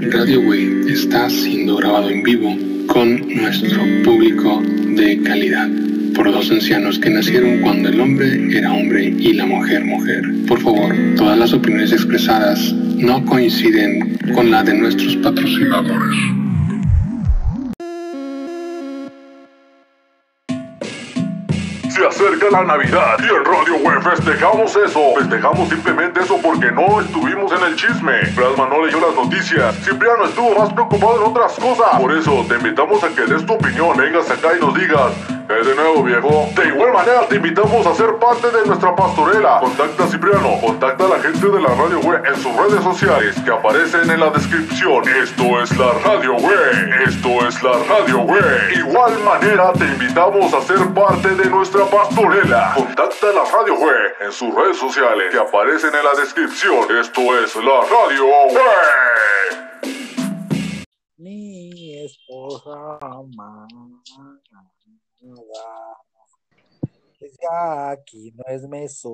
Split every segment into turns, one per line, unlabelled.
Radio Way está siendo grabado en vivo con nuestro público de calidad por dos ancianos que nacieron cuando el hombre era hombre y la mujer mujer. Por favor, todas las opiniones expresadas no coinciden con la de nuestros patrocinadores.
La Navidad y en Radio Web festejamos eso. Festejamos simplemente eso porque no estuvimos en el chisme. Plasma no leyó las noticias. Cipriano estuvo más preocupado en otras cosas. Por eso te invitamos a que des tu opinión, vengas acá y nos digas. ¿Qué de nuevo, viejo? De igual manera te invitamos a ser parte de nuestra pastorela. Contacta a Cipriano, contacta a la gente de la Radio Web en sus redes sociales que aparecen en la descripción. Esto es la Radio Web. Esto es la Radio Web. Igual manera te invitamos a ser parte de nuestra pastorela. Contacta a la Radio Web en sus redes sociales que aparecen en la descripción. Esto es la Radio Web.
Mi esposa amada. Ya aquí no es mesón.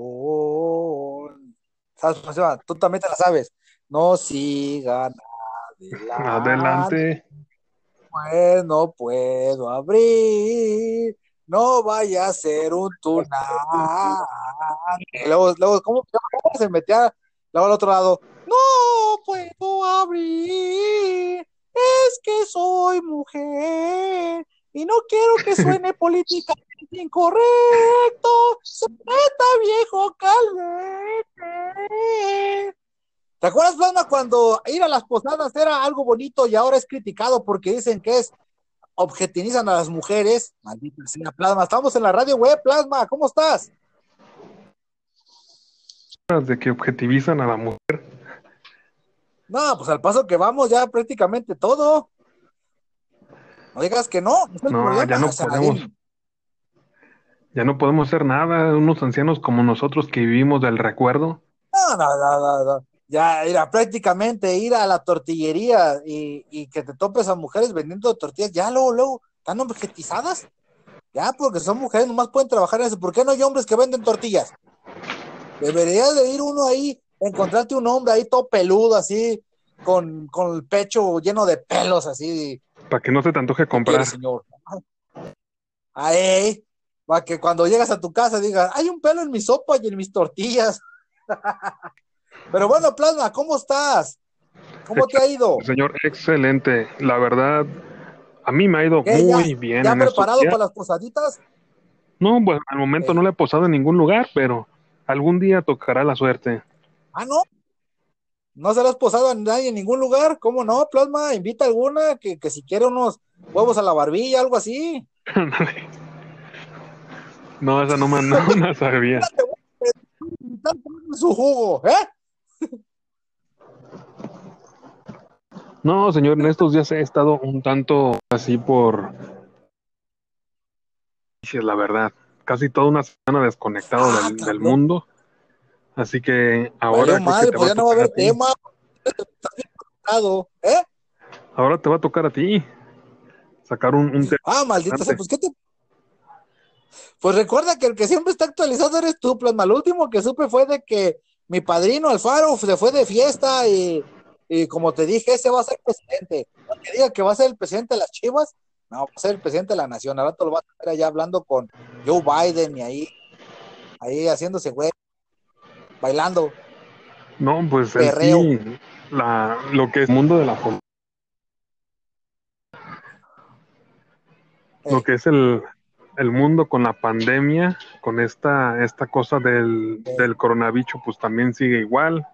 ¿Sabes? Tú también te la sabes. No sigan adelante.
Adelante.
Pues no puedo abrir. No vaya a ser un tunal. Y luego, luego, ¿cómo, cómo se metía luego al otro lado? No puedo abrir. Es que soy mujer y no quiero que suene políticamente incorrecto. Se meta viejo calvete. ¿Te acuerdas, Plasma, cuando ir a las posadas era algo bonito y ahora es criticado porque dicen que es objetivizan a las mujeres? Maldita sea, Plasma. Estamos en la radio web, Plasma. ¿Cómo estás?
De que objetivizan a la mujer.
No, pues al paso que vamos ya prácticamente todo. No digas que no. No,
no ya no podemos. Ya no podemos hacer nada. Unos ancianos como nosotros que vivimos del recuerdo.
No, no, no, no. Ya, mira, prácticamente ir a la tortillería y, y, que te topes a mujeres vendiendo tortillas, ya luego, luego, están objetizadas. Ya, porque son mujeres, nomás pueden trabajar en eso. ¿Por qué no hay hombres que venden tortillas? Debería de ir uno ahí, encontrarte un hombre ahí todo peludo, así, con, con el pecho lleno de pelos, así.
Para que no se te antoje comprar.
Señor? Ahí, para que cuando llegas a tu casa digas, hay un pelo en mi sopa y en mis tortillas. Pero bueno, Plasma, ¿cómo estás? ¿Cómo te ha ido?
Señor, excelente. La verdad, a mí me ha ido
¿Qué,
muy
ya,
bien.
¿Ya
en
preparado
estos
para las posaditas?
No, pues al momento no le he posado en ningún lugar, pero algún día tocará la suerte.
Ah, no. ¿No se lo has posado a nadie en ningún lugar? ¿Cómo no, Plasma? Invita a alguna que, que si quiere unos huevos a la barbilla, algo así.
no, esa no me no, no sabía.
Su jugo, ¿eh?
No, señor, en estos días he estado un tanto así por... La verdad, casi toda una semana desconectado
Ah,
del, del
cabrón.
mundo. Así que ahora
madre,
que
pues ya no va a haber
a
tema. ¿eh?
Ahora te va a tocar a ti sacar un, un tema.
Ah, maldita sea, pues qué te. Pues recuerda que el que siempre está actualizado eres tú, Plasma. Lo último que supe fue de que mi padrino Alfaro se fue de fiesta y, y como te dije, ese va a ser presidente. No que diga que va a ser el presidente de las Chivas, no, va a ser el presidente de la nación. Al rato lo va a estar allá hablando con Joe Biden y ahí, ahí haciéndose güey, bailando.
No, pues
Perreo.
sí, la, lo que es el mundo de la política, lo que es el, el mundo con la pandemia, con esta, esta cosa del, del coronavirus, pues también sigue igual.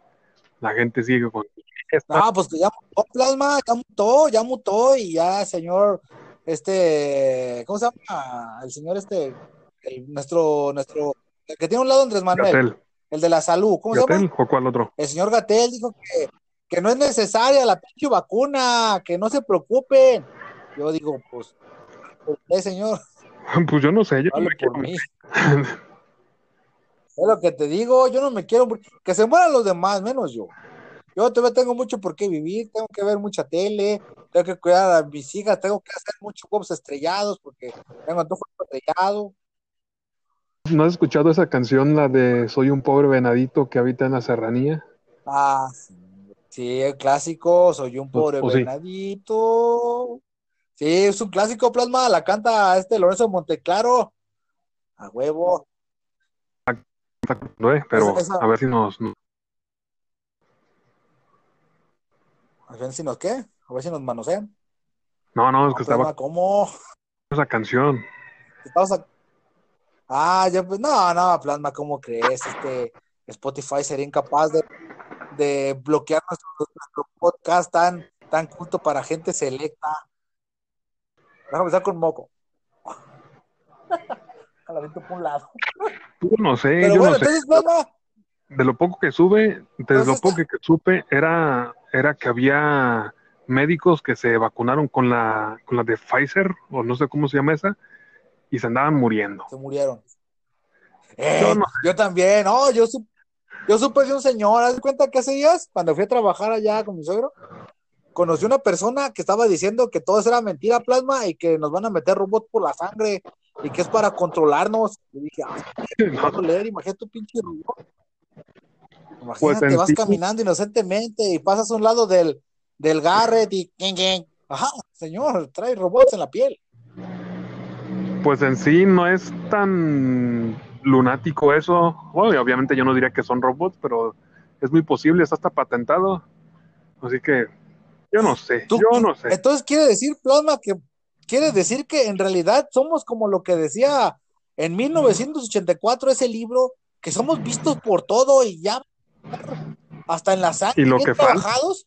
La gente sigue con fiestas.
No, pues que ya mutó Plasma, ya mutó, ya mutó y ya, señor, este, ¿cómo se llama? El señor este, el- nuestro, nuestro, el que tiene un lado Andrés Manuel,
Gatel,
el de la salud, ¿cómo se llama?
Gatel, ¿o cuál otro?
El señor Gatel dijo que, que no es necesaria la pinche vacuna, que no se preocupen. Yo digo, pues, ¿por qué, señor?
Pues yo no sé, yo no me quiero
mí. Es lo que te digo, yo no me quiero, que se mueran los demás, menos yo. Yo todavía tengo mucho por qué vivir, tengo que ver mucha tele, tengo que cuidar a mis hijas, tengo que hacer muchos huevos estrellados porque tengo antojo estrellado.
¿No has escuchado esa canción, la de Soy un pobre venadito que habita en la serranía?
Ah, sí. Sí, el clásico, soy un
Pues,
pobre venadito. Sí, es un clásico, Plasma, la canta este Lorenzo Monteclaro. A huevo.
¿no, eh? Pero
Esa- esa-
a ver si nos,
A ver si nos qué, a ver si nos manosean.
No, no, es que estaba
¿cómo?
esa canción.
A- Ah, ya pues, no, no, Plasma, ¿cómo crees? Este Spotify sería incapaz de, de bloquear nuestro, nuestro podcast tan, tan culto para gente selecta. Déjame empezar con moco. A la por un lado.
Yo no sé,
Pero
yo
bueno,
no sé.
entonces,
De lo poco que sube, de
Entonces
lo poco que supe, era, era que había médicos que se vacunaron con la, con la de Pfizer, o no sé cómo se llama esa, y se andaban muriendo.
se murieron. Eh,
Yo no
yo también, no, yo, sup- yo supe de un señor, haz cuenta que hace días, cuando fui a trabajar allá con mi suegro, conocí una persona que estaba diciendo que todo eso era mentira, plasma, y que nos van a meter robots por la sangre, y que es para controlarnos. Y dije, ay,
No,
leer, imagínate tu pinche robot. Imagínate,
Pues
vas caminando inocentemente y pasas a un lado del, del Garrett y. Ajá, señor, trae robots en la piel.
Pues en sí no es tan lunático eso. Bueno, obviamente yo no diría que son robots, pero es muy posible, está hasta patentado. Así que yo no sé,
Tú-
yo no sé.
Entonces quiere decir, Plasma, que quiere decir que en realidad somos como lo que decía en 1984 ese libro, que somos vistos por todo y ya hasta en la sangre,
Y lo que falta.
trabajados.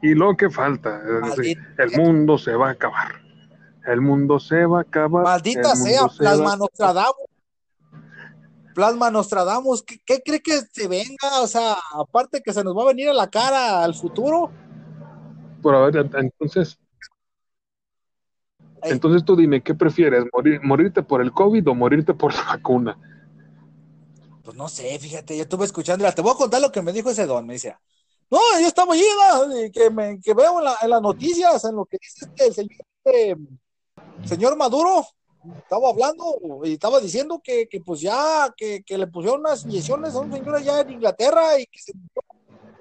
Y lo que falta, es decir,
Maldita,
el mundo se va a acabar. El mundo se va a acabar.
maldita sea,
se
Plasma. Nostradamus. Plasma Nostradamus, ¿qué, qué cree que se venga? O sea, aparte que se nos va a venir a la cara al futuro.
Pero a ver, entonces, entonces tú dime, ¿qué prefieres? ¿Morir, ¿Morirte por el COVID o morirte por la vacuna?
Pues no sé, fíjate, yo estuve escuchando, mira, te voy a contar lo que me dijo ese don, me decía, no, yo estaba allí, que, me, que veo en, la- en las noticias, en lo que dice este, el señor, este, señor Maduro, estaba hablando y estaba diciendo que, que pues ya, que, que le pusieron unas inyecciones a un señor allá en Inglaterra y que se murió,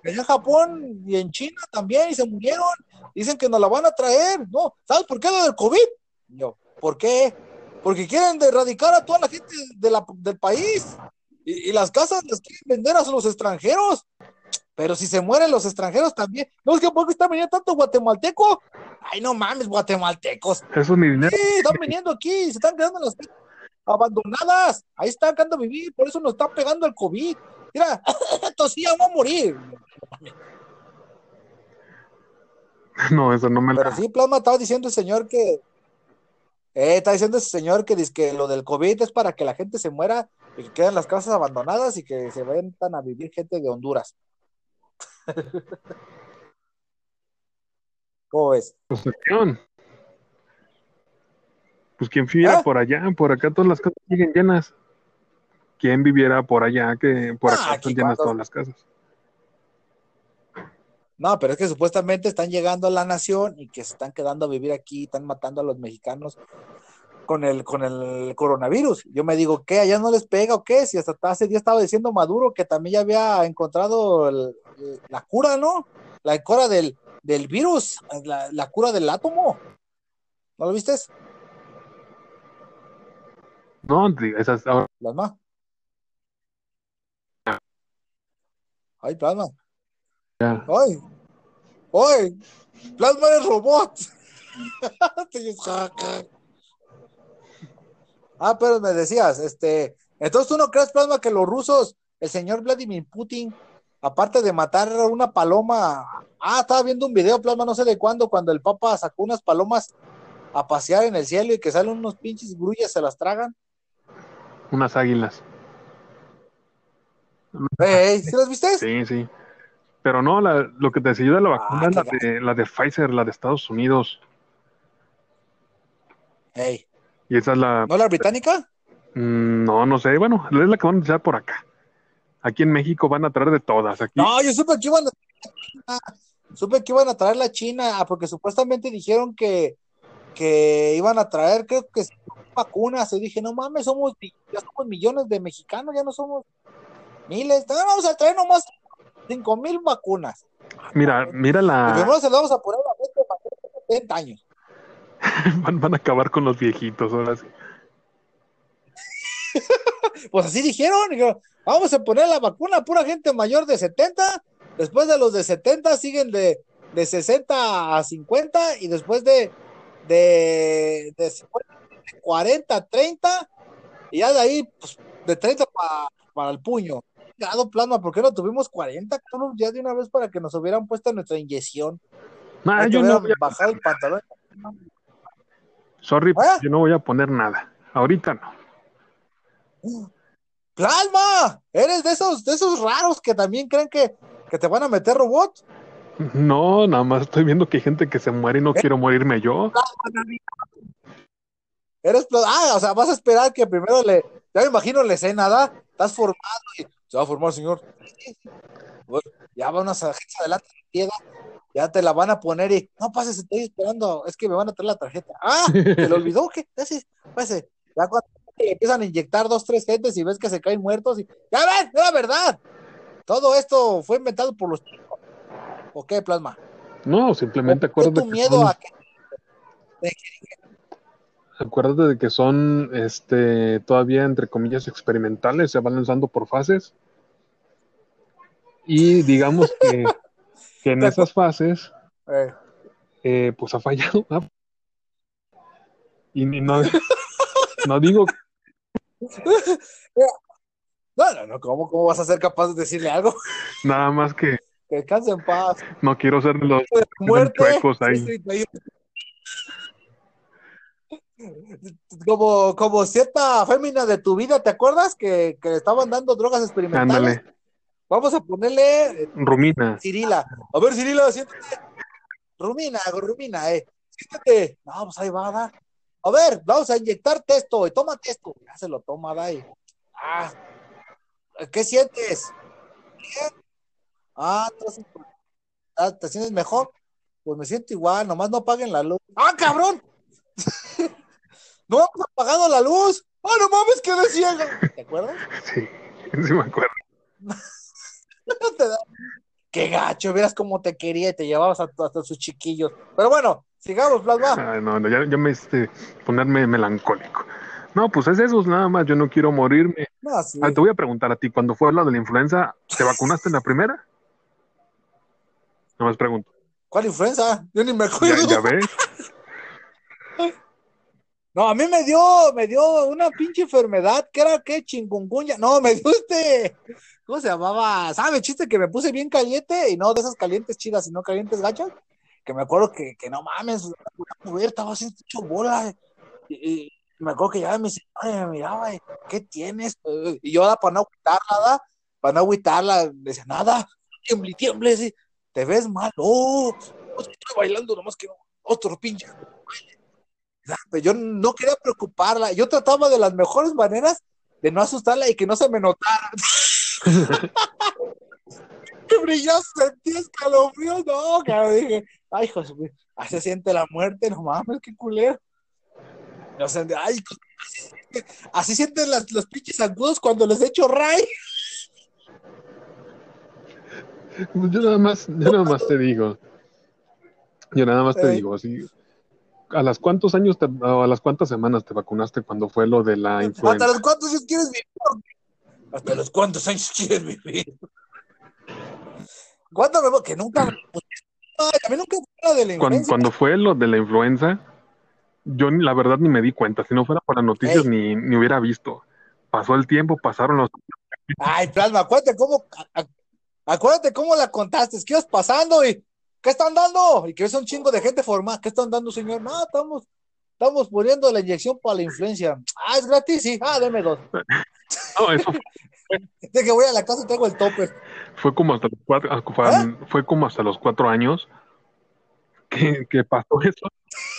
allá en Japón y en China también y se murieron, dicen que nos la van a traer, ¿no? ¿Sabes por qué lo del COVID? Yo, ¿por qué? Porque quieren erradicar a toda la gente de la- del país. Y, y las casas las quieren vender a los extranjeros. Pero si se mueren los extranjeros también. No es que porque está viniendo tanto guatemalteco. Ay, no mames, guatemaltecos.
Eso ni dinero.
Sí, están viniendo aquí, se están quedando en las casas abandonadas. Ahí están quedando a vivir, por eso nos está pegando el COVID. Mira, tosía, vamos a morir.
No, eso no me
Pero
la...
sí, Plasma estaba diciendo el señor que. Eh, está diciendo ese señor que dice que lo del COVID es para que la gente se muera y que queden las casas abandonadas y que se vayan a vivir gente de Honduras. ¿Cómo ves?
Concepción. Pues quien viviera
¿Ah?
por allá, por acá todas las casas siguen llenas. ¿Quién viviera por allá que por
Ah,
acá están llenas
cuando-
todas las casas?
No, pero es que supuestamente están llegando a la nación y que se están quedando a vivir aquí, están matando a los mexicanos con el, con el coronavirus. Yo me digo, ¿qué? ¿Allá no les pega o qué? Si hasta hace día estaba diciendo Maduro que también ya había encontrado el- la cura, ¿no? La cura del, del virus, la, la cura del átomo. ¿No lo viste?
No, esas ahora
Plasma. Ay, plasma.
ya.
Ay. Plasma es robot. ah, pero me decías, este, entonces tú no crees, Plasma, que los rusos, el señor Vladimir Putin, aparte de matar a una paloma, ah, estaba viendo un video, Plasma, no sé de cuándo, cuando el Papa sacó unas palomas a pasear en el cielo y que salen unos pinches grullas, se las tragan.
Unas águilas.
Ey, ¿sí las viste?
Sí, sí. Pero no, la- lo que te de la vacuna
Ah,
es la de, la de Pfizer, la de Estados Unidos. Y esa es la...
¿no la británica?
Mm, No, no sé. Bueno, es la que van a utilizar por acá. Aquí en México van a traer de todas. Aquí,
No, yo supe que iban a supe que iban a traer la China, ah, porque supuestamente dijeron que, que iban a traer, creo que vacunas. Y dije, no mames, somos ya somos millones de mexicanos, ya no somos miles. No, vamos a traer nomás cinco mil vacunas.
Mira, mira
Y
la.
primero se lo vamos a poner a la gente de 70 años.
Van, van a acabar con los viejitos ahora sí.
Pues así dijeron, dijeron, vamos a poner la vacuna a pura gente mayor de 70, después de los de 70 siguen de, de 60 a 50 y después de, de, de 50, de 40 a 30 y ya de ahí pues, de 30 pa- para el puño. Dado plasma, ¿por qué no tuvimos 40 cabrón? ya de una vez para que nos hubieran puesto nuestra inyección?
Ah,
que
yo no voy a-
bajado el pantalón.
sorry,
¿Ah?
yo no voy a poner nada. Ahorita no.
¡Plasma! Eres de esos, de esos raros que también creen que, que te van a meter robot.
No, nada más estoy viendo que hay gente que se muere y no quiero morirme yo.
Eres, ah, o sea, vas a esperar que primero le, ya me imagino la escena, ¿da? Estás formado y se va a formar, señor. Bueno, ya va una tarjeta adelante, llega, ya te la van a poner y, no pases, estoy esperando, es que me van a traer la tarjeta. Ah, ¿te lo olvidó? ¿Qué? Pase, pase. Ya cuando empiezan a inyectar dos, tres gentes y ves que se caen muertos y, ya ven, era verdad. Todo esto fue inventado por los chicos. ¿O qué, Plasma?
No, simplemente
¿Por qué
acuérdate
tu
que
miedo a que
Acuérdate de que son este todavía entre comillas experimentales, se van lanzando por fases. Y digamos que, que en esas fases,
eh,
eh, pues ha fallado. ¿no? Y, no, no digo,
No, no, no, ¿cómo, ¿cómo vas a ser capaz de decirle algo?
nada más que
Que descanse en paz.
no quiero ser de los
Muerte.
chuecos ahí.
Sí, sí, sí. Como, como cierta fémina de tu vida, ¿te acuerdas? Que, que le estaban dando drogas experimentales.
ándale,
Vamos a ponerle eh,
Rumina.
Cirila. A ver, Cirila, siéntate. Rumina, Rumina, eh. Siéntate. No, pues ahí va, da. A ver, vamos a inyectarte esto y tómate esto. Ya se lo toma, da. y- Ah, ¿qué sientes? Bien. Ah, entonces, ah, ¿te sientes mejor? Pues me siento igual, nomás no apaguen la luz. ¡Ah, cabrón! no hemos apagado la luz. ¡Ah, no mames, quedé ciega! ¿Te acuerdas?
Sí, sí me acuerdo.
Te da- Qué gacho, vieras cómo te quería y te llevabas a- hasta sus chiquillos. Pero bueno, sigamos, Plasma.
Ay, no, no, ya, ya me hiciste ponerme melancólico. No, pues es eso, nada más, yo no quiero morirme.
No, sí.
Ah, te voy a preguntar a ti, cuando fue lo de la influenza, ¿te vacunaste en la primera? No más pregunto.
¿Cuál influenza? Yo ni me
¿Ya,
acuerdo.
ya ves?
No, a mí me dio, me dio una pinche enfermedad que era que chingungunya. No, me dio este. ¿Cómo se llamaba? ¿Sabe? Chiste que me puse bien caliente y no de esas calientes chidas, sino calientes gachas. Que me acuerdo que, que no mames, estaba así hecho bola. Y, me acuerdo que ya mi señora me miraba, ¿qué tienes? Y yo, para no agüitarla, ¿da? para no agüitarla, decía, nada, tiemble, tiemble, te ves mal. Oh, estoy bailando, nomás que otro pinche. Pero yo no quería preocuparla. Yo trataba de las mejores maneras de no asustarla y que no se me notara. que brilló, sentí escalofríos. No, cabrón, dije, ay, su- así se siente la muerte, no mames, qué culero. O sea, ay, así sienten las, los pinches zancudos cuando les echo ray.
Pues Yo nada más, yo nada más te digo. Yo nada más te digo, así. ¿A las cuántos años te- o a las cuántas semanas te vacunaste cuando fue lo de la
¿Hasta
influenza?
los cuántos años quieres vivir? ¿Hasta los cuántos años quieres vivir? ¿Cuánto me Que nunca me Ay, a mí nunca me fue la de la
Cuando,
influenza.
cuando fue lo de la influenza, yo la verdad ni me di cuenta. Si no fuera por las noticias, ni, ni hubiera visto. Pasó el tiempo, pasaron los.
Ay, Plasma, acuérdate cómo, acuérdate cómo la contaste, que ibas pasando y ¿qué están dando? Y que es un chingo de gente formada, ¿qué están dando, señor? No, estamos, estamos poniendo la inyección para la influencia. Ah, es gratis, sí, ah, deme dos.
No, eso
De que voy a la casa y tengo el topper.
fue como hasta los cuatro, ah, fue,
¿Eh?
fue como hasta los cuatro años que, que pasó eso.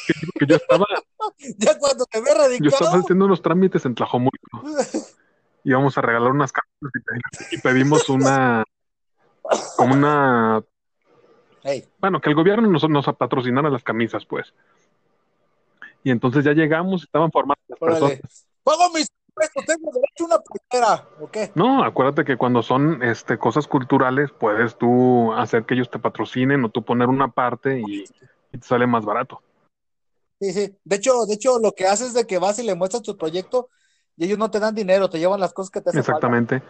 Que, que yo estaba,
Ya cuando te ve
yo estaba
radicado,
haciendo unos trámites en Tlajomulco. Íbamos a regalar unas pedimos- y pedimos una, como una, Bueno, que el gobierno nos, nos patrocinara las camisas, pues. Y entonces ya llegamos, estaban formadas las
órale.
personas.
Pago mis esto, tengo derecho a una playera, ¿o qué?
No, acuérdate que cuando son este, cosas culturales, puedes tú hacer que ellos te patrocinen o tú poner una parte y, y te sale más barato.
Sí, sí. De hecho, de hecho, lo que haces es de que vas y le muestras tu proyecto y ellos no te dan dinero, te llevan las cosas que te hacen
Exactamente.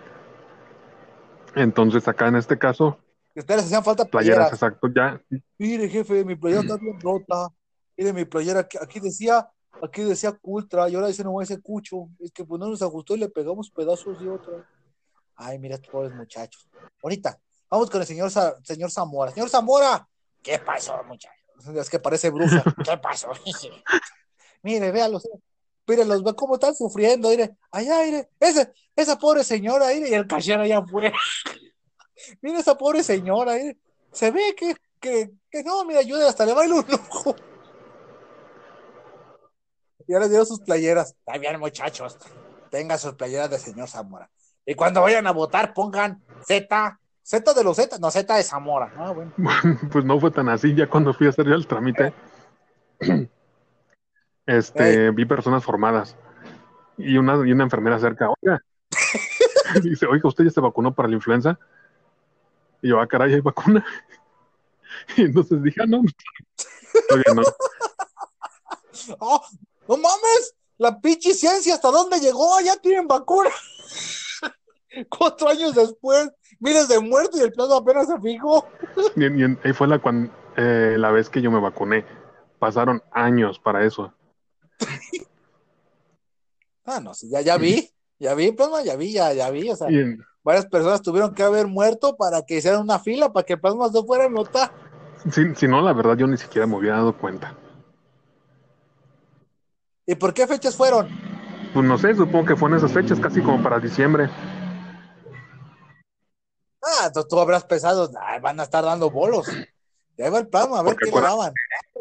Entonces, acá en este caso,
Ustedes hacían falta
playeras,
playeras.
exacto, ya.
Mire, jefe, mi playera está bien rota. Mire, mi playera, aquí, decía, aquí decía Cultra, y ahora dice no ese Cucho. Es que pues no nos ajustó y le pegamos pedazos de otra. Ay, mira estos pobres muchachos. Ahorita, vamos con el señor, Sa- señor Zamora. Señor Zamora, ¿qué pasó, muchachos? Es que parece bruja. ¿Qué pasó? Mire, véalos. Mírenlos, ve cómo están sufriendo. Mire, allá, mire, ese, esa pobre señora, mire, y el cachero allá afuera. Mira esa pobre señora, mire. Se ve que, que, que no, mira, ayuda, hasta le baila un ojo. Y ahora les dio sus playeras. Está bien, muchachos. Tengan sus playeras de señor Zamora. Y cuando vayan a votar, pongan Z. Z de los Z, no Z de Zamora. Ah, bueno.
pues no fue tan así, ya cuando fui a hacer el trámite, este, vi personas formadas y una, y una enfermera cerca, oiga, dice, oiga, ¿usted ya se vacunó para la influenza? Y yo, ah, caray, ¿hay vacuna? Y entonces dije, ah, no, todavía no.
¡Oh, no mames! La pinche ciencia, ¿hasta dónde llegó? Ya tienen vacuna. Cuatro años después, miles de muertos y el plazo apenas se fijó.
Y, fue la, cuan- eh, la vez que yo me vacuné. Pasaron años para eso.
Ah, no, sí, ya, ya vi. Ya vi, plasma, ya vi, ya, ya vi. O sea,
Y en-
varias personas tuvieron que haber muerto para que hicieran una fila, para que el plasma no fuera a notar.
si, si no, la verdad, yo ni siquiera me hubiera dado cuenta.
¿Y por qué fechas fueron?
Pues no sé, supongo que fue en esas fechas, casi como para diciembre.
Ah, tú, tú habrás pensado, "Ay, van a estar dando bolos. Ya va el plasma, a ver
Porque
qué le daban.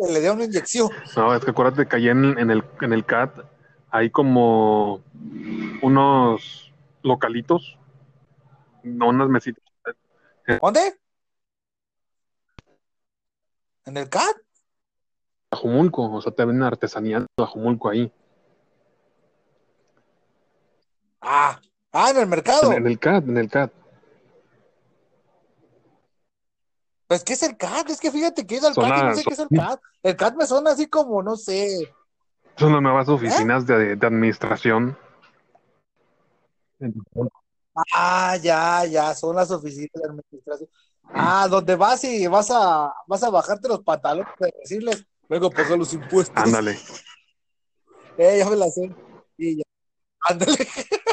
Le dieron una inyección.
No, es que acuérdate que allá en, en el, en el CAT hay como unos localitos, no unas mesitas.
¿Dónde? ¿En el CAT?
Tlajumulco, o sea, te venden artesanía de Tlajumulco ahí.
Ah, ah, en el mercado.
En, en el CAT, en el CAT.
Pues, ¿qué es el CAT? Es que fíjate que al
Son
CAT y no sé qué es el CAT. El CAT me suena así como, no sé.
Son las nuevas oficinas de, de administración.
Ah, ya, ya, son las oficinas de administración. Ah, donde vas y vas a, vas a bajarte los pantalones y decirles, vengo a pagar los impuestos.
Ándale.
Eh, ya me la sé. Y ya. Ándale.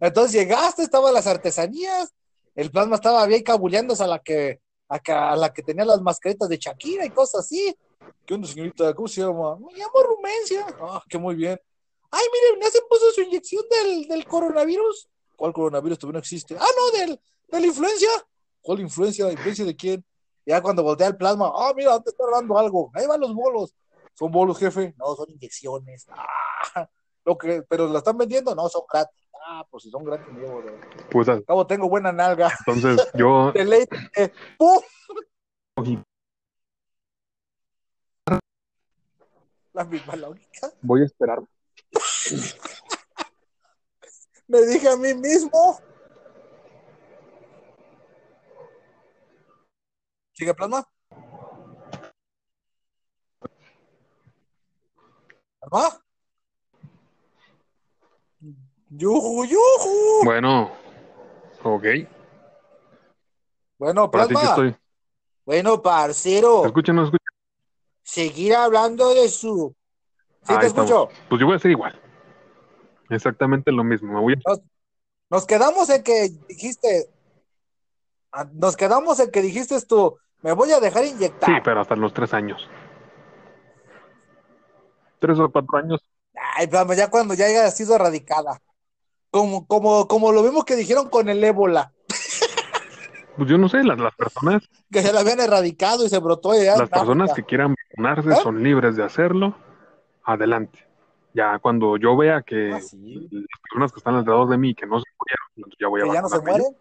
Entonces llegaste, estaban las artesanías, el plasma estaba bien cabuleándose a la que, a, la que tenía las mascaritas de Shakira y cosas así. ¿Qué onda, señorita? ¿Cómo se llama? Me llamo Rumencia. Ah, que muy bien. Ay, miren, ya se puso su inyección del, del coronavirus. ¿Cuál coronavirus todavía no existe? Ah, no, del, de la influencia. ¿Cuál influencia? ¿Influencia de quién? Ya cuando voltea el plasma, ah, mira, te está dando algo. Ahí van los bolos. ¿Son bolos, jefe? No, son inyecciones. Ah, lo que, pero lo están vendiendo, no, son gratis. Ah, pues si son gratis, de-
Pues
Al cabo tengo buena nalga.
entonces yo
De ley, eh. La misma lógica.
voy a esperar.
Me dije a mí mismo. ¿Sigue plasma? ¿Plasma? ¡Yuju, yuju!
Bueno, ok.
Bueno,
Para ti que
plasma.
estoy.
Bueno, parcero.
¿Te escucho o no escucho?
Seguir hablando de su. Sí,
Ahí
te
estamos.
escucho.
Pues yo voy a hacer igual. Exactamente lo mismo. Me voy a...
Nos quedamos en que dijiste. ah, Nos quedamos en que dijiste tú. Me voy a dejar inyectar.
Sí, pero hasta los tres años. Tres o cuatro años.
Ay, plasma, ya cuando ya haya sido erradicada. Como, como, como lo mismo que dijeron con el ébola,
Pues yo no sé, las, las personas,
que se la habían erradicado y se brotó en
las personas que quieran vacunarse
¿Eh?
son libres de hacerlo. Adelante. Ya cuando yo vea que
Ah, sí.
las personas que están alrededor de mí que no se murieron, ya voy a
que ya no se mueren.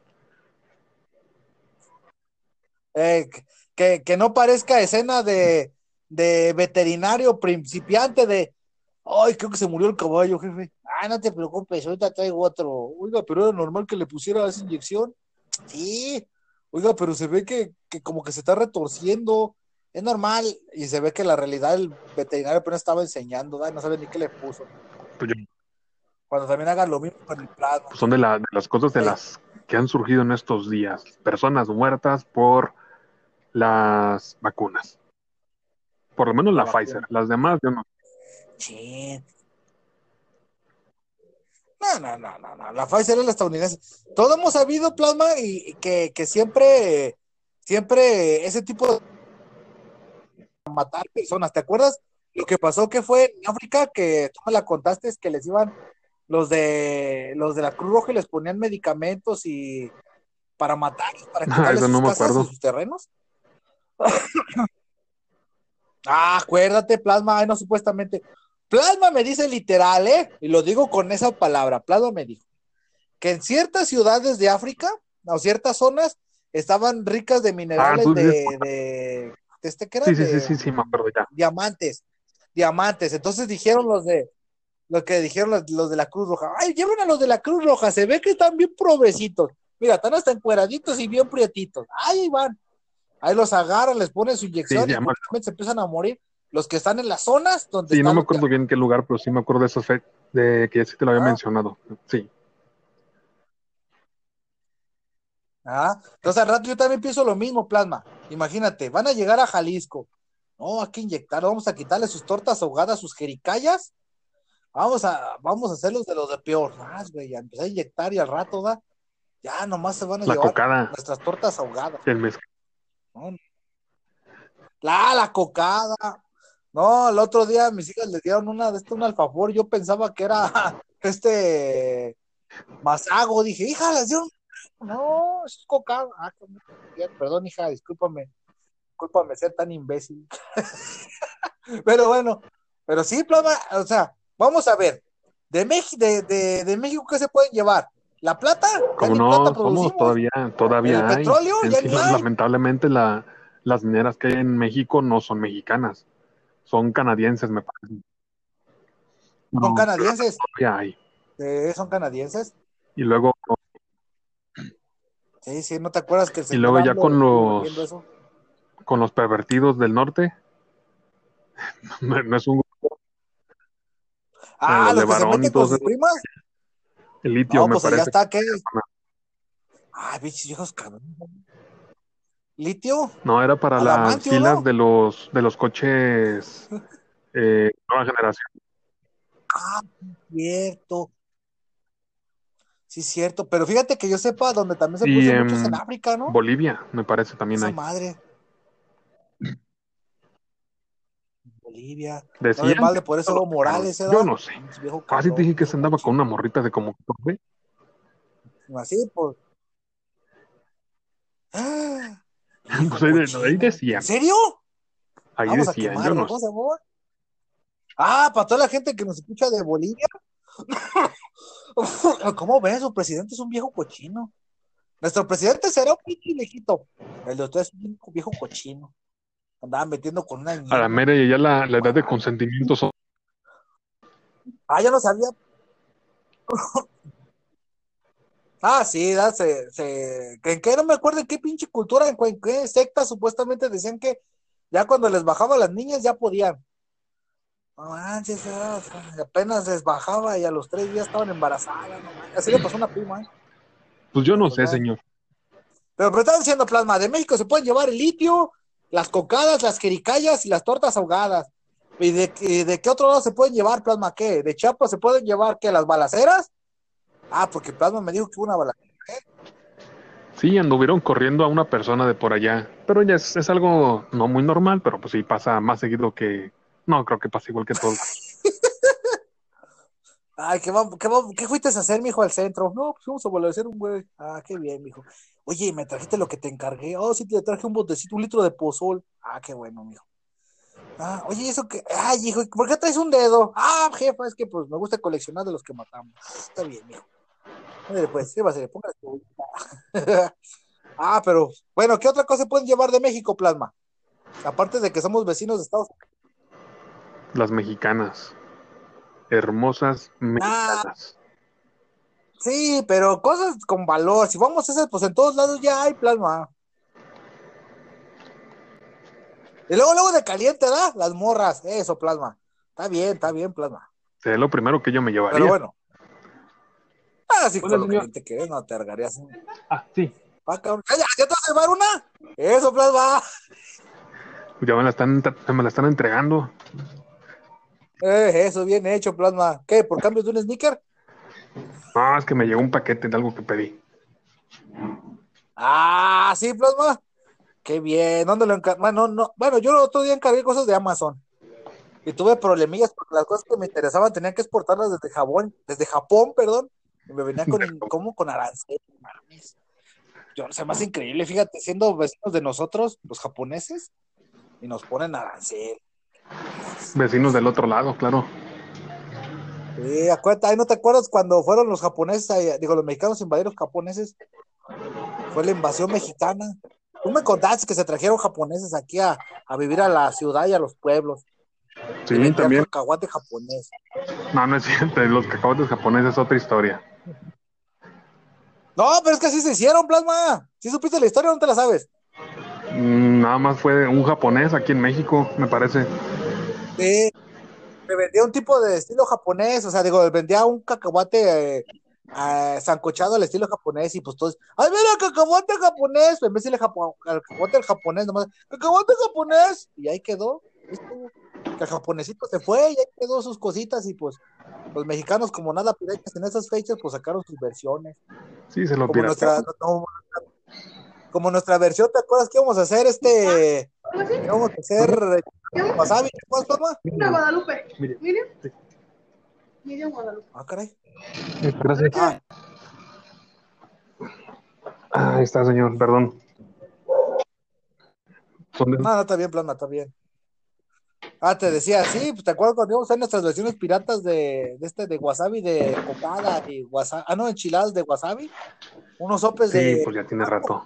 Eh, que- que, que no parezca escena de, de veterinario principiante de Ay, creo que se murió el caballo, jefe. Ah, no te preocupes, ahorita traigo otro. Oiga, pero era normal que le pusiera esa inyección. Sí. Oiga, pero se ve que, que como que se está retorciendo. Es normal. Y se ve que la realidad el veterinario apenas estaba enseñando, ¿verdad? no sabe ni qué le puso.
Pues yo-
Cuando también hagan lo mismo con el plasma.
pues son de, la- de las cosas de las que han surgido en estos días. Personas muertas por las vacunas. Por lo menos la
La
Pfizer.
vacuna.
Las demás, yo no.
Sí. No, no, no, no, no. La Pfizer es la estadounidense. Todos hemos sabido, Plasma, y y que, que siempre, siempre ese tipo de matar personas. ¿Te acuerdas lo que pasó que fue en África? Que tú me la contaste, es que les iban los de los de la Cruz Roja y les ponían medicamentos y para matarlos, para
Ah,
quitarles
no
sus
me
casas y sus terrenos. Ah, acuérdate, Plasma, ay, no supuestamente. Plasma me dice literal, ¿eh? Y lo digo con esa palabra. Plasma me dijo que en ciertas ciudades de África, o ciertas zonas, estaban ricas de minerales
Ah,
de, de este que era
Sí,
de
sí, sí, sí, me acuerdo ya.
diamantes, diamantes. Entonces dijeron los de lo que dijeron los, los de la Cruz Roja. Ay, lleven a los de la Cruz Roja, se ve que están bien pobrecitos. Mira, están hasta encueraditos y bien prietitos. Ahí van. Ahí los agarran, les ponen su inyección y se empiezan a morir los que están en las zonas donde
Sí, no me
los
acuerdo bien qué lugar, pero sí me acuerdo de esos fe de que sí te lo había
Ah.
mencionado. Sí.
Ah, entonces al rato yo también pienso lo mismo, Plasma. Imagínate, van a llegar a Jalisco. No, hay que inyectar, vamos a quitarle sus tortas ahogadas, sus jericayas. Vamos a, vamos a hacerlos de los de peor. Más, güey, a empezar a inyectar y al rato, da. Ya nomás se van a
La
llevar
cocada,
nuestras tortas ahogadas.
el mezcal.
¿no? La, la cocada. No, el otro día mis hijas les dieron una de este, un alfajor. Yo pensaba que era este masago. Dije, hija, les dieron. No, es cocada. Ah, perdón, hija, discúlpame. Discúlpame ser tan imbécil. pero bueno, pero sí, Plama, o sea, vamos a ver. De, Mex- de, de, de México, ¿qué se pueden llevar? ¿La plata?
Como
ni
no,
plata
somos todavía, todavía
¿El
hay.
petróleo? Ya
Encima,
ni hay.
lamentablemente, la, las mineras que hay en México no son mexicanas, son canadienses, me parece.
Son
No,
canadienses.
todavía hay.
Eh, son canadienses.
Y luego,
Sí, sí, ¿no te acuerdas que el
Y luego ya con los- con los pervertidos del norte, no, no es un
Ah,
los
los
de
que se
varón
meten con sus primas.
el litio,
No,
me
pues
parece.
está aquel. Ay, bichos viejos cabrón. ¿Litio?
No, era para las filas
¿no?
de los de los coches eh, nueva generación.
Ah, cierto. Sí, cierto. Pero fíjate que yo sepa donde también se
Y
puso
en
muchos en África, ¿no?
Bolivia, me parece también
Esa
hay.
madre. Bolivia. No de por eso Evo Morales, ¿eh?
Yo no sé. Casi te dije que se andaba con una morrita de como 14.
Así, pues. Ah,
Pues ahí, de- ahí decían,
¿En serio?
ahí
Vamos a
decían, yo no
¿cómo
sé.
Ah, para toda la gente que nos escucha de Bolivia. ¿Cómo ven? Su presidente es un viejo cochino. Nuestro presidente será un pinche viejito. El de ustedes es un viejo cochino. Andaba metiendo con una
A la
niña.
mera y ya la, la edad de consentimiento son-
Ah, ya no sabía. Ah, sí, da, se, se, que, que no me acuerdo en qué pinche cultura, en, en qué secta supuestamente decían que ya cuando les bajaba a las niñas ya podían. No manches, apenas les bajaba y a los tres días estaban embarazadas. No. Así le pasó a una prima, ¿eh?
Pues yo no sé, señor.
Pero, pero están diciendo plasma, de México se pueden llevar el litio, las cocadas, las jericayas y las tortas ahogadas. ¿Y de, y de qué otro lado se pueden llevar plasma? ¿Qué? ¿De Chiapas se pueden llevar qué? ¿Las balaceras? Ah, porque plasma me dijo que una balacera.
Sí, anduvieron corriendo a una persona de por allá, pero ya es, es algo no muy normal, pero pues sí pasa más seguido que... No, creo que pasa igual que todos.
Ay, ¿qué, qué, fuiste a hacer, mijo, al centro? No, pues fuimos a balacer un güey. Ah, qué bien, mijo. Oye, ¿me trajiste lo que te encargué? Oh, sí, te traje un botecito, un litro de pozol. Ah, qué bueno, mijo. Ah, oye, ¿eso qué? Ay, hijo, ¿por qué traes un dedo? Ah, jefa, es que pues me gusta coleccionar de los que matamos. Está bien, mijo. Ándale, pues, sí, va a ser. Ah, pero, bueno, ¿qué otra cosa pueden llevar de México, Plasma? Aparte de que somos vecinos de Estados Unidos.
Las mexicanas. hermosas mexicanas.
Sí, pero cosas con valor. Si vamos a hacer, pues en todos lados ya hay plasma. Y luego, luego de caliente, ¿verdad? Las morras, eso, plasma. Está bien, está bien, plasma.
Sería lo primero que yo me llevaría.
Pero bueno. Ah, sí, con lo caliente que no te argarías.
Ah, sí.
Ah, cabrón. ¿Ya, ya te vas a llevar una? Eso, plasma.
Ya me la están, me la están entregando.
Eh, eso, bien hecho, plasma. ¿Qué? ¿Por cambio de un sneaker?
No, es que me llegó un paquete de algo que pedí.
Ah, sí, plasma. Qué bien. ¿Dónde lo encargué? Bueno, no, bueno, yo el otro día encargué cosas de Amazon. Y tuve problemillas porque las cosas que me interesaban tenían que exportarlas desde Japón, desde Japón, perdón. Y me venían con, como con arancel, mames. Yo, se me hace increíble, fíjate, siendo vecinos de nosotros, los japoneses, y nos ponen arancel.
Vecinos del otro lado, claro.
Sí, acuérdate, ahí no te acuerdas cuando fueron los japoneses, digo, los mexicanos invadieron los japoneses. Fue la invasión mexicana. Tú me contaste que se trajeron japoneses aquí a, a vivir a la ciudad y a los pueblos.
Sí, también.
cacahuate japonés.
No, no es cierto. Los cacahuates japoneses es otra historia.
No, pero es que así se hicieron, plasma. ¿Sí supiste la historia no te la sabes?
Mm, Nada más fue un japonés aquí en México, me parece.
Sí. Me vendía un tipo de estilo japonés, o sea, digo, vendía un cacahuate eh, eh, sancochado al estilo japonés y pues todos, ¡ay, mira, cacahuate japonés! En vez de decirle japo- al cacahuate al japonés, nomás, ¡cacahuate japonés! Y ahí quedó. Que el japonesito se fue y ahí quedó sus cositas y pues los mexicanos como nada piratas en esas fechas pues sacaron sus versiones.
Sí, se lo
Como nuestra, como nuestra versión, ¿te acuerdas que íbamos a hacer este? Íbamos a hacer wasabi, ¿te acuerdas, Palma?
Mira, Guadalupe. Miriam.
Sí.
Miriam Guadalupe.
Ah, caray.
Gracias.
Ah,
Ah, Ahí está, señor, perdón.
No, no, está bien, Plasma, está bien. Ah, te decía, sí, pues te acuerdas cuando íbamos a hacer nuestras versiones piratas de, de este, de wasabi, de cocada y wasabi, ah, no, enchiladas de wasabi, unos sopes
Sí,
de,
pues ya tiene rato.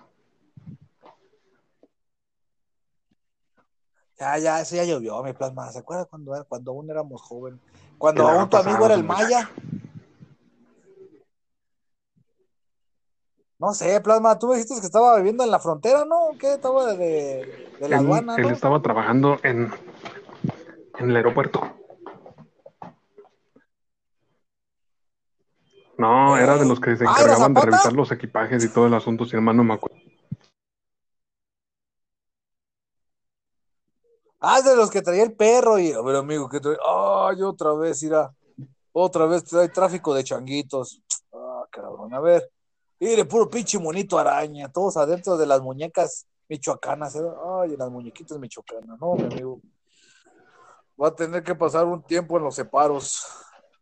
Ya, ya, eso ya llovió, mi Plasma, ¿se acuerda cuando, era- cuando aún éramos jóvenes? Cuando
la
aún tu amigo era el Maya. No sé, Plasma, tú me dijiste que estaba viviendo en la frontera, ¿no? ¿Qué? Estaba de, de la
Él,
aduana,
él
¿no?
estaba trabajando en, en el aeropuerto. No, era de los que se
Ah, ¿era
encargaban de revisar los equipajes y todo el asunto, si hermano no me acuerdo.
Ah, de los que traía el perro y, a ver, amigo, que trae, ay, otra vez, irá, otra vez trae tráfico de changuitos. Ah, cabrón, a ver, mire, puro pinche monito araña, todos adentro de las muñecas michoacanas, ¿eh? ay, las muñequitas michoacanas, no, mi amigo. Va a tener que pasar un tiempo en los separos,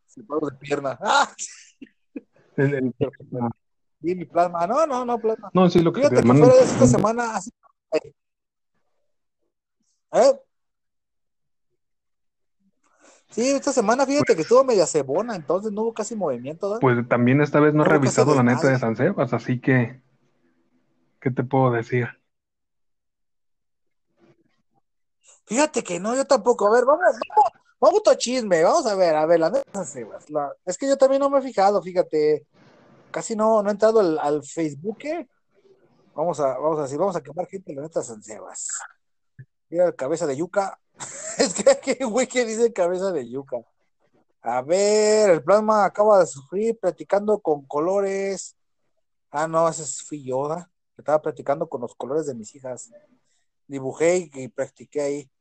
separos de pierna. Ah,
El- el-
sí, mi plasma, no, no, no, plasma.
no, sí, lo que
Fíjate que fuera de esta semana, así, ¿eh? Sí, esta semana fíjate que estuvo media cebona, entonces no hubo casi movimiento, ¿verdad?
Pues también esta vez no he revisado la neta de San Sebas, así que, ¿qué te puedo decir?
Fíjate que no, yo tampoco. A ver, vamos, vamos, vamos a chisme, vamos a ver, a ver, la neta, Sebas, la- es que yo también no me he fijado, fíjate, casi no, no he entrado al, al Facebook. ¿eh? Vamos a, vamos a decir, vamos a quemar gente, la neta, San Sebas. Mira, el cabeza de yuca. es que aquí, güey, que dice cabeza de yuca. A ver, el plasma acaba de sufrir practicando con colores. Ah, no, ese es fui yo, ¿verdad? Estaba practicando con los colores de mis hijas. Dibujé y, y practiqué ahí.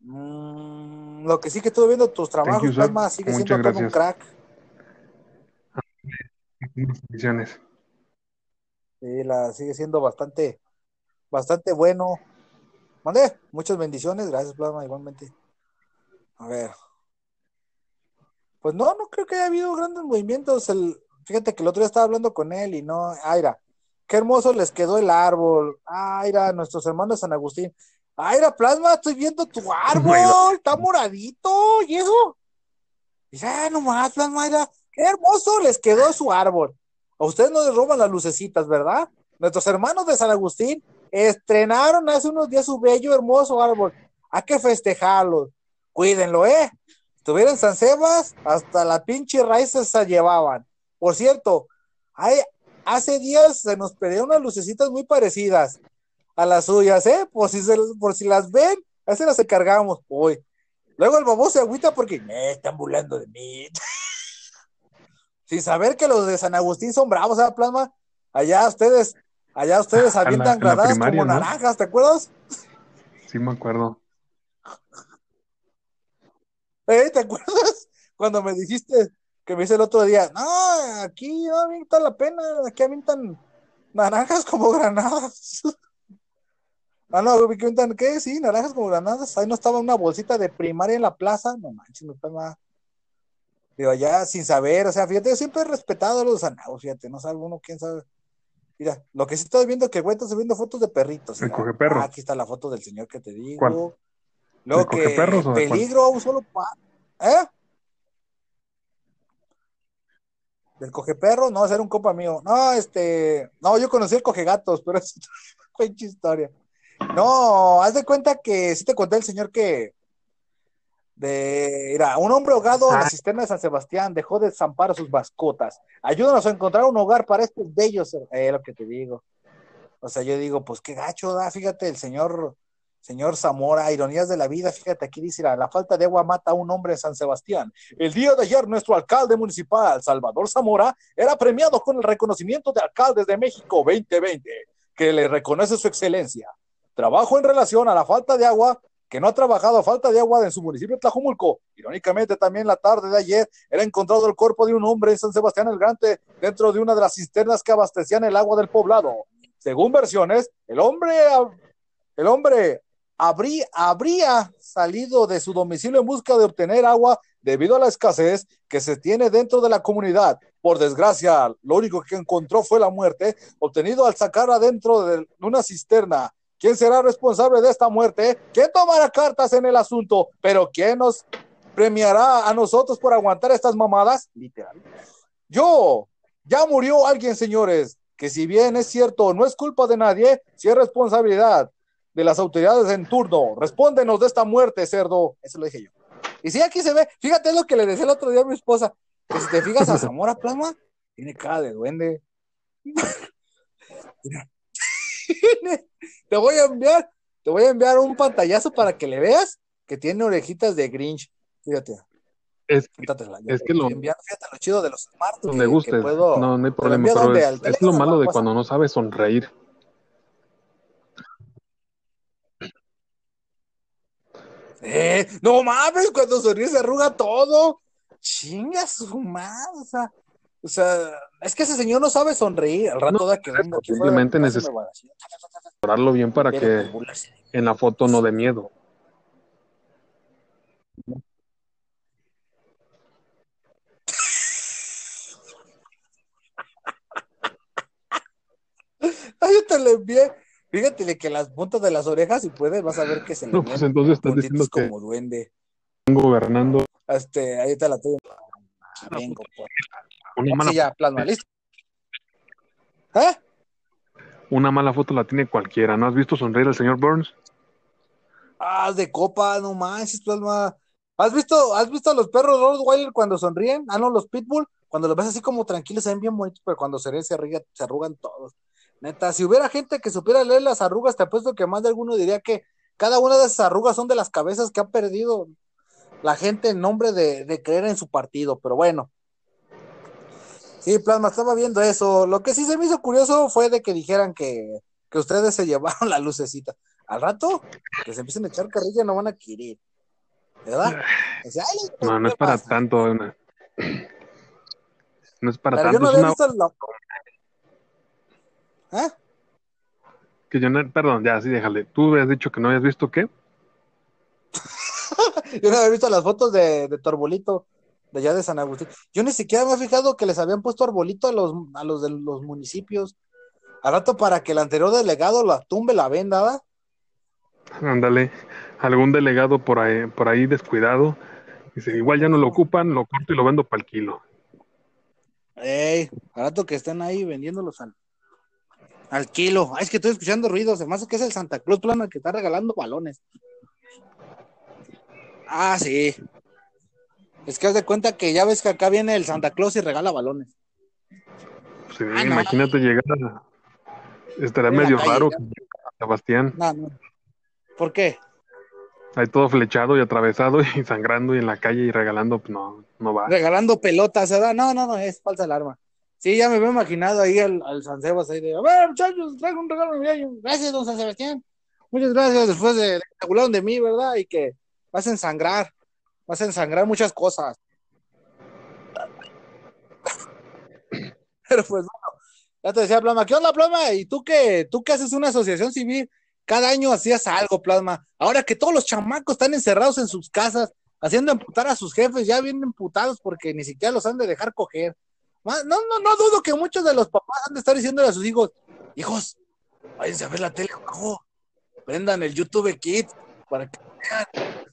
Mm, lo que sí que estuve viendo tus trabajos,
you,
plasma, sigue
Muchas
siendo todo un
gracias.
crack.
Bendiciones.
Sí, la sigue siendo bastante, bastante bueno. Mande, muchas bendiciones, gracias, Plasma, igualmente. A ver. Pues no, no creo que haya habido grandes movimientos. El, fíjate que el otro día estaba hablando con él y no, Aira, qué hermoso les quedó el árbol. Aira, nuestros hermanos de San Agustín. Aira, Plasma, estoy viendo tu árbol, está moradito, ¿y eso? Dice, ah, nomás, Plasma, Aira, qué hermoso les quedó su árbol. A ustedes no les roban las lucecitas, ¿verdad? Nuestros hermanos de San Agustín estrenaron hace unos días su bello, hermoso árbol. Hay que festejarlo. Cuídenlo, ¿eh? Estuviera en San Sebas, hasta la pinche raíz se llevaban. Por cierto, hace días se nos perdieron unas lucecitas muy parecidas a las suyas, ¿eh? Por si, por si las ven, a las encargamos. Uy. Luego el babón se agüita porque me están burlando de mí. Sin saber que los de San Agustín son bravos, ¿sabes, Plasma? Allá ustedes, allá ustedes
la-
avientan granadas
primaria,
como
¿no?
naranjas, ¿te acuerdas?
Sí, me acuerdo.
¿Eh? ¿Te acuerdas? Cuando me dijiste que me hice el otro día, no, aquí no avientan la pena, aquí avientan naranjas como granadas. Ah, no, que avientan, ¿qué? Sí, naranjas como granadas. Ahí no estaba una bolsita de primaria en la plaza. No manches, no está nada. Digo, ya sin saber, o sea, fíjate, yo siempre he respetado a los zanagos, fíjate, no sabe uno quién sabe. Mira, lo que sí estoy viendo es que güey está subiendo fotos de perritos.
El
mira.
cogeperros.
Ah, aquí está la foto del señor que te digo.
¿Cuál?
Luego
¿De
que
o
peligro, un solo pa- ¿Eh? ¿Del cogeperro? No, ese era un compa mío. No, este, no, yo conocí el cogegatos, pero es otra pinche historia. No, haz de cuenta que sí te conté el señor que de un hombre ahogado en la
Ah.
cisterna de San Sebastián dejó de zampar a sus mascotas. Ayúdanos a encontrar un hogar para estos bellos, eh, lo que te digo. O sea, yo digo, pues qué gacho da, fíjate, el señor, señor Zamora, ironías de la vida, fíjate, aquí dice, la, la falta de agua mata a un hombre en San Sebastián. El día de ayer, nuestro alcalde municipal, Salvador Zamora, era premiado con el reconocimiento de alcaldes de México 2020, que le reconoce su excelencia. Trabajo en relación a la falta de agua, no ha trabajado a falta de agua en su municipio Tlajumulco. Irónicamente, también la tarde de ayer era encontrado el cuerpo de un hombre en San Sebastián el Grande dentro de una de las cisternas que abastecían el agua del poblado. Según versiones, el hombre, el hombre habría, habría salido de su domicilio en busca de obtener agua debido a la escasez que se tiene dentro de la comunidad. Por desgracia, lo único que encontró fue la muerte, obtenido al sacar adentro de una cisterna. ¿Quién será responsable de esta muerte? ¿Quién tomará cartas en el asunto? Pero ¿quién nos premiará a nosotros por aguantar estas mamadas? Literal. Yo, ya murió alguien, señores, que si bien es cierto, no es culpa de nadie, si es responsabilidad de las autoridades en turno. Respóndenos de esta muerte, cerdo. Eso lo dije yo. Y sí, aquí se ve, fíjate lo que le decía el otro día a mi esposa, que si te fijas a Zamora Plasma, tiene cara de duende. Mira. te voy a enviar, te voy a enviar un pantallazo para que le veas que tiene orejitas de Grinch. Fíjate,
Es,
yo
es que lo-
enviar, fíjate lo chido de los que-
gustes.
que puedo-
no, no hay problema. Pero es, lo malo de cuando no sabes sonreír.
Eh, no mames, cuando sonríe se arruga todo. Chinga su madre, o sea, o sea, es que ese señor no sabe sonreír. Al rato
No,
da que
simplemente
de mi casa y
neces-
me va a decir,
Orarlo bien para
"Pero
que
por burlarse de mí".
en la foto no dé miedo.
Ay, yo te lo envié. Fíjate que las puntas de las orejas, si puedes, vas a ver que se le
No, pues entonces estás diciendo que
como duende.
gobernando
Este, ahí te la estoy. Vengo, por...
una mala,
Sí, ya, plasma, listo. ¿Eh?
una mala foto la tiene cualquiera. ¿No has visto sonreír al señor Burns?
Ah, de copa, no manches, plasma. ¿Has visto, ¿Has visto a los perros Rottweiler cuando sonríen? Ah, no, los Pitbull, cuando los ves así como tranquilos, se ven bien bonitos, pero cuando se ríen se, arruga- se arrugan todos. Neta, si hubiera gente que supiera leer las arrugas, te apuesto que más de alguno diría que cada una de esas arrugas son de las cabezas que ha perdido la gente en nombre de, de creer en su partido, pero bueno. Sí, Plasma, estaba viendo eso. Lo que sí se me hizo curioso fue de que dijeran que, que ustedes se llevaron la lucecita. Al rato, que se empiecen a echar carrilla, no van a querer. ¿Verdad? Dice, "Ay,
No, no es
¿qué
para
pasa?".
tanto. una- No es para
Pero yo
tanto.
no había
una-
visto la... ¿Eh?
que yo no- perdón, ya, sí, déjale. Tú habías dicho que no habías visto qué.
Yo no había visto las fotos de, de tu arbolito de allá de San Agustín. Yo ni siquiera me he fijado que les habían puesto arbolito a los, a los de los municipios. Al rato para que el anterior delegado la tumbe la venda, ¿verdad?
Ándale, algún delegado por ahí, por ahí descuidado. Dice, igual ya no lo ocupan, lo corto y lo vendo para el kilo.
Ey, al rato que estén ahí vendiéndolos al, al kilo. Ay, es que estoy escuchando ruidos. Además que es el Santa Claus plana que está regalando balones. Ah, sí. Es que haz de cuenta que ya ves que acá viene el Santa Claus y regala balones.
Sí,
Ah, no.
imagínate llegar a...
La
medio raro a Sebastián,
No, no. ¿Por qué?
ahí todo flechado y atravesado y sangrando y en la calle y regalando, pues no, no va.
Regalando pelotas, ¿verdad? No, no, no, es falsa alarma. Sí, ya me veo imaginado ahí al, al San Sebas ahí de, a ver, muchachos, traigo un regalo. Gracias, don San Sebastián. Muchas gracias después de, de de mí, ¿verdad? Y que vas a ensangrar, vas a ensangrar muchas cosas. Pero pues bueno, ya te decía Plasma, ¿qué onda Plasma? ¿Y tú que tú que haces una asociación civil? Cada año hacías algo, Plasma. Ahora que todos los chamacos están encerrados en sus casas, haciendo emputar a sus jefes, ya vienen emputados porque ni siquiera los han de dejar coger. No, no, no dudo que muchos de los papás han de estar diciéndole a sus hijos, hijos, váyanse a ver la tele abajo, prendan el YouTube Kids para que vean.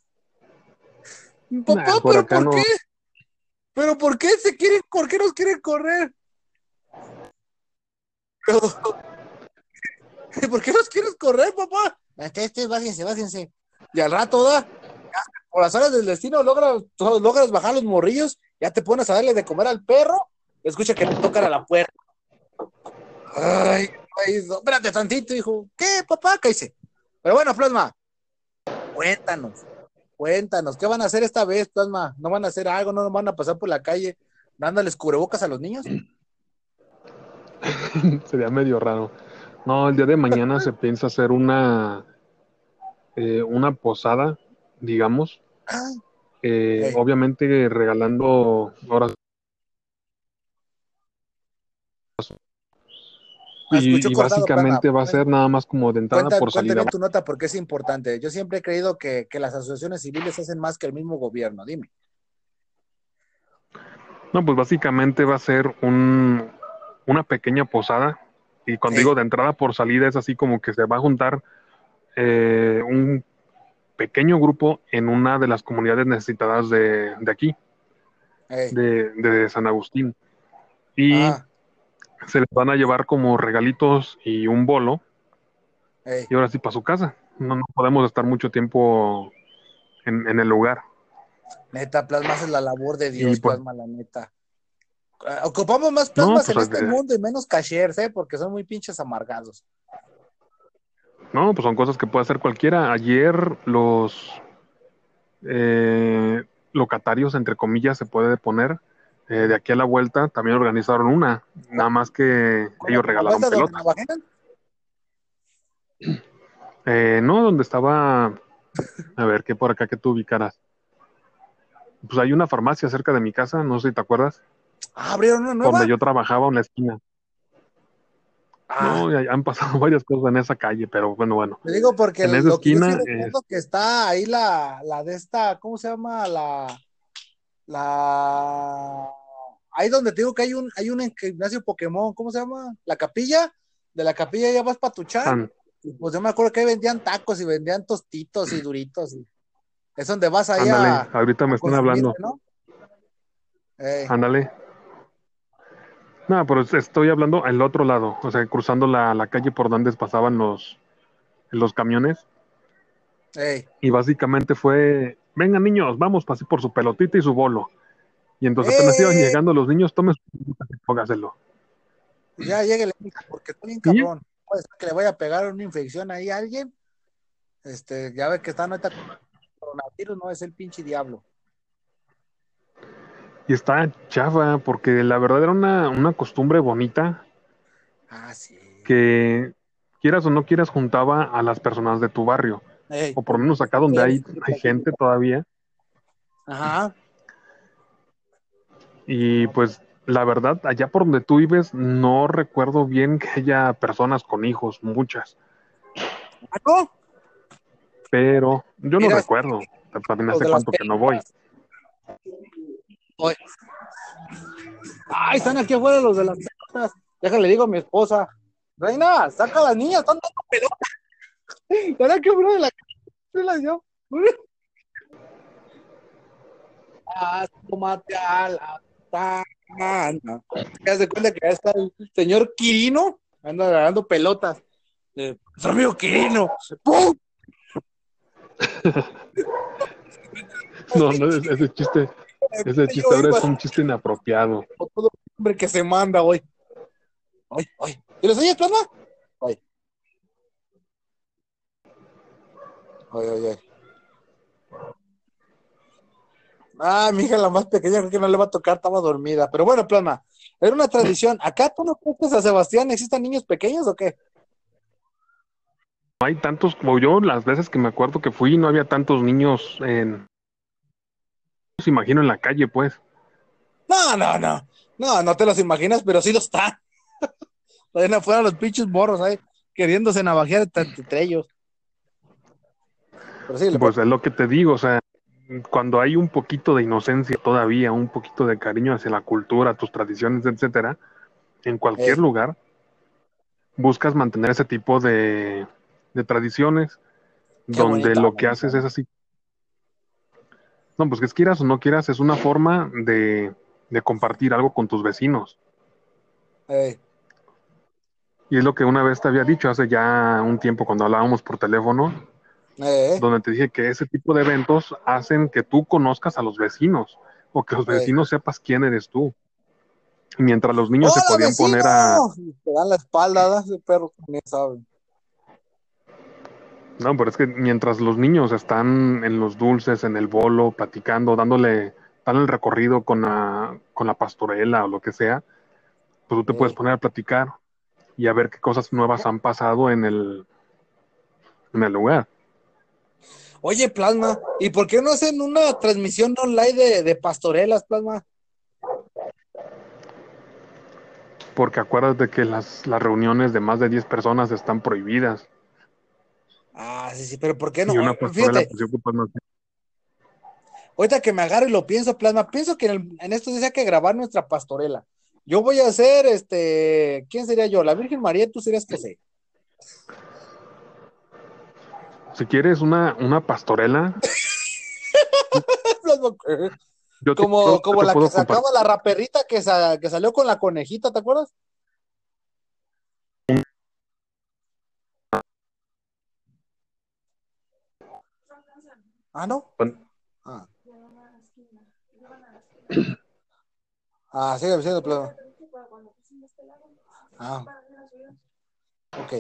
Papá,
Nah, por
¿pero por
no.
qué? ¿Pero por qué se quieren, por qué nos quieren correr? Pero- ¿Por qué nos quieres correr, papá? Este, este, bájense, bájense. Y al rato, da, ya, por las horas del destino, logras, logras bajar los morrillos, ya te pones a darle de comer al perro, y escucha que te tocan a la puerta. Ay, ay, no, espérate tantito, hijo. ¿Qué, papá? ¿Qué hice? Pero bueno, Plasma, cuéntanos, cuéntanos, ¿qué van a hacer esta vez, Plasma? ¿No van a hacer algo? ¿No van a pasar por la calle dándoles cubrebocas a los niños?
Sería medio raro. No, el día de mañana se piensa hacer una, eh, una posada, digamos,
Ay,
eh, obviamente regalando horas. Y,
escuchó
y
cortado,
básicamente va a ser nada más como de entrada
Cuenta,
por salida.
cuéntame tu nota porque es importante. Yo siempre he creído que, que las asociaciones civiles hacen más que el mismo gobierno. Dime.
No, pues básicamente va a ser un, una pequeña posada. Y cuando
Sí.
digo de entrada por salida es así como que se va a juntar eh, un pequeño grupo en una de las comunidades necesitadas de, de aquí,
Ey,
de, de San Agustín. Y
ah,
se les van a llevar como regalitos y un bolo.
ey.
Y ahora sí para su casa. No, no podemos estar mucho tiempo en, en el lugar.
Neta, plasmas es la labor de Dios,
pues-
plasma, la neta. Ah, Ocupamos más plasmas
pues,
en este mundo y menos cashiers, ¿eh? Porque son muy pinches amargados.
No, pues son cosas que puede hacer cualquiera. Ayer los eh, locatarios, entre comillas, se puede poner, eh, de aquí a la vuelta, también organizaron una, nada más que ellos regalaron
¿Vas a donde
pelotas. Eh, no, donde estaba, a ver, ¿qué por acá que tú ubicaras? Pues hay una farmacia cerca de mi casa, no sé si te acuerdas,
Ah, abrieron una nueva.
donde yo trabajaba en la esquina.
Ah,
No, han pasado varias cosas en esa calle, pero bueno, bueno.
Te digo porque
En esa
lo que yo sí
esquina,
recuerdo que está ahí la, la de esta, ¿cómo se llama? La, la, ahí donde te digo que hay un, hay un gimnasio Pokémon, ¿cómo se llama? La capilla, de la capilla ya vas para y pues yo me acuerdo que ahí vendían tacos y vendían tostitos y duritos, y es donde vas ahí
ándale,
a,
ahorita me
a
están hablando.
¿no?
Ándale. No, pero estoy hablando al otro lado, o sea, cruzando la, la calle por donde pasaban los, los camiones. Y básicamente fue, vengan niños, vamos, pasé por su pelotita y su bolo. Y entonces apenas
¡Eh!
iban llegando los niños, tomen su y póngaselo.
Ya lleguele, porque estoy bien cabrón. Puede ser que le vaya a pegar una infección ahí a alguien. Este, ya ve que está ahorita con el coronavirus, no es el pinche diablo.
Y está chafa, porque la verdad era una, una costumbre bonita
Ah, sí.
que quieras o no quieras juntaba a las personas de tu barrio,
Ey,
o por lo menos acá donde hay, hay gente todavía.
Ajá.
Y pues la verdad, allá por donde tú vives, no recuerdo bien que haya personas con hijos, muchas,
¿Ah, no?
pero yo no recuerdo. También hace cuánto que no voy.
Ay, están aquí afuera los de las pelotas. Déjale, digo a mi esposa. Reina, saca a las niñas, están dando pelotas. Ahora que uno de la se las dio. Asómate a la ventana. ¿Te das de cuenta que ya está el señor Quirino? Anda dando pelotas. Eh, amigo Quirino. ¡Pum!
No, no, ese, ese chiste, Ese chiste ahora es un chiste inapropiado.
todo hombre que se manda hoy. Ay, ay. ¿Y los oyes, plasma? Ay, ay, ay. Ah, mi hija, la más pequeña, creo que no le va a tocar, estaba dormida. Pero bueno, plasma, era una tradición. ¿Acá tú no que a Sebastián existen niños pequeños o qué?
No hay tantos como yo, las veces que me acuerdo que fui, no había tantos niños en. Se imagino en la calle, pues.
No, no, no. No, no te los imaginas, pero sí lo está. Vayan afuera los pinches morros ahí, queriéndose navajear entre ellos. Sí,
Pues es lo que te digo, o sea, cuando hay un poquito de inocencia todavía, un poquito de cariño hacia la cultura, tus tradiciones, etcétera, en cualquier lugar, buscas mantener ese tipo de, de tradiciones,
Qué
donde
bonito,
lo que
bonito.
haces es así. No, pues que quieras o no quieras, es una forma de, de compartir algo con tus vecinos. Y es lo que una vez te había dicho hace ya un tiempo cuando hablábamos por teléfono,
eh,
donde te dije que ese tipo de eventos hacen que tú conozcas a los vecinos o que los
Sí.
vecinos sepas quién eres tú. Mientras los niños se
¡Hola,
podían
vecino!
poner a...
Te dan la espalda, ¿da? ese perro también sabe.
No, pero es que mientras los niños están en los dulces, en el bolo, platicando, dándole, dando el recorrido con la, con la pastorela o lo que sea, pues tú te
Sí.
puedes poner a platicar y a ver qué cosas nuevas han pasado en el, en el lugar.
Oye, Plasma, ¿y por qué no hacen una transmisión online de, de pastorelas, Plasma?
Porque acuérdate que las, las reuniones de más de 10 personas están prohibidas.
Ah, sí, sí, pero ¿por qué no?
y una pastorela pues sé,
ahorita que me agarro y lo pienso, Plasma, pienso que en, el- en esto dice que grabar nuestra pastorela. Yo voy a hacer, este, ¿quién sería yo? La Virgen María, tú serías José.
Si quieres una, una pastorela, yo te
Como, como
te
la que sacaba
compartir.
la raperita que, sa- que salió con la conejita, ¿te acuerdas? Ah, ¿no? Ah, ah sigue diciendo. Ah, ok.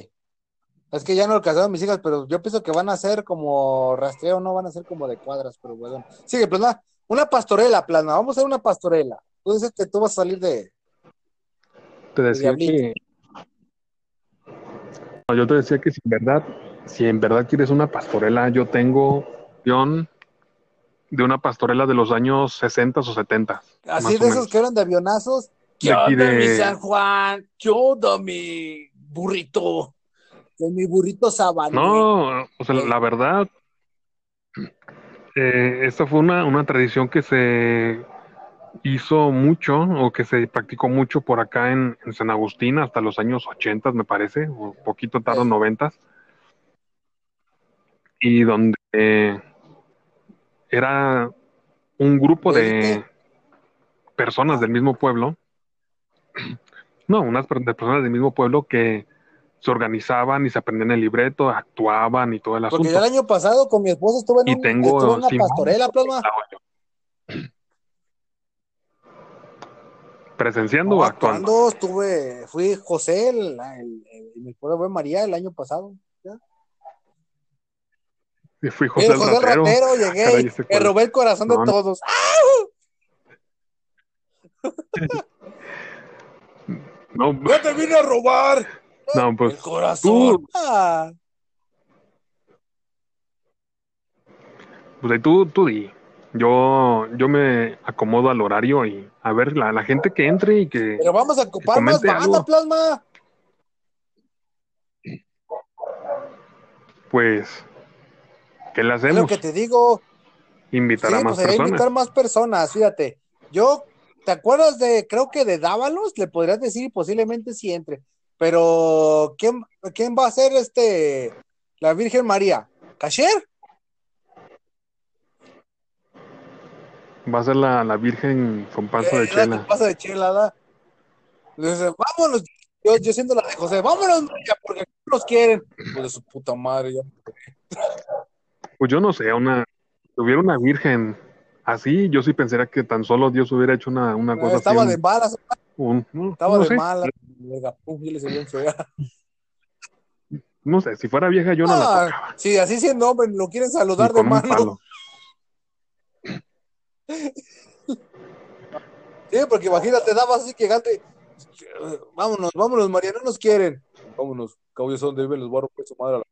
Es que ya no alcanzaron mis hijas, pero yo pienso que van a ser como rastreo, no van a ser como de cuadras, pero bueno. Sigue, Plasma. Una pastorela, Plasma. Vamos a hacer una pastorela. Tú dices que tú vas a salir de.
Te decía que. No, yo te decía que si en verdad, si en verdad quieres una pastorela, yo tengo guion de una pastorela de los años 60 o 70.
Así de esos que eran de avionazos. ¿Qué
De aquí
onda,
de-
mi San Juan? ¿Qué onda, mi burrito? De mi burrito sabanero.
No, o sea, la verdad, eh, esta fue una, una tradición que se hizo mucho o que se practicó mucho por acá en, en San Agustín hasta los años 80, me parece, o poquito tarde,
Sí.
90. Y donde eh, era un grupo de
Élite.
personas del mismo pueblo, no, unas per- de personas del mismo pueblo que se organizaban y se aprendían el libreto, actuaban y todo el
Porque
asunto.
yo el año pasado con mi esposo estuve en,
Y
un-
tengo
estuve en una pastorela, Plasma.
¿Presenciando o
No,
actuando?
actuando, estuve, fui José, el, el- el- mi esposa fue María el año pasado.
Y fui
José,
José el
José el
ratero.
ratero, llegué
Caray,
y
cuál.
robé el corazón de
No, no.
todos.
No,
¡Yo te vine a robar!
No, pues
el corazón.
tú-
Ah,
pues ahí tú, tú di. Yo, yo me acomodo al horario y a ver la, la gente que entre y que
pero vamos a ocupar más banda. Plasma.
pues, ¿qué le
Es lo
hacemos?
que te digo.
Invitar
Sí,
a más
pues sería invitar
personas.
más personas, fíjate. Yo, ¿te acuerdas de, creo que de Dávalos? Le podrías decir y posiblemente sí entre. Pero, ¿quién, quién va a ser este, la Virgen María? ¿Cacher?
Va a ser la, la Virgen con panza de
Eh, la
chela.
que pasa de chela, ¿da? Dice, vámonos. Yo, yo siendo la de José, vámonos, María, porque nos quieren. Hijo de su puta madre, ya.
Pues yo no sé, una, si hubiera una Virgen Así, yo sí pensaría que tan solo Dios hubiera hecho una, una cosa
Estaba
así.
de malas,
un- no,
estaba
no
de malas. Salió en fea.
no sé, si fuera vieja yo no la
Ah,
tocaba.
sí, así siendo hombre, lo quieren saludar de mano. Sí, porque imagínate, dabas así que gigante. eh, Vámonos, vámonos, María, no nos quieren. Vámonos, caballos son de los a romper su madre a la.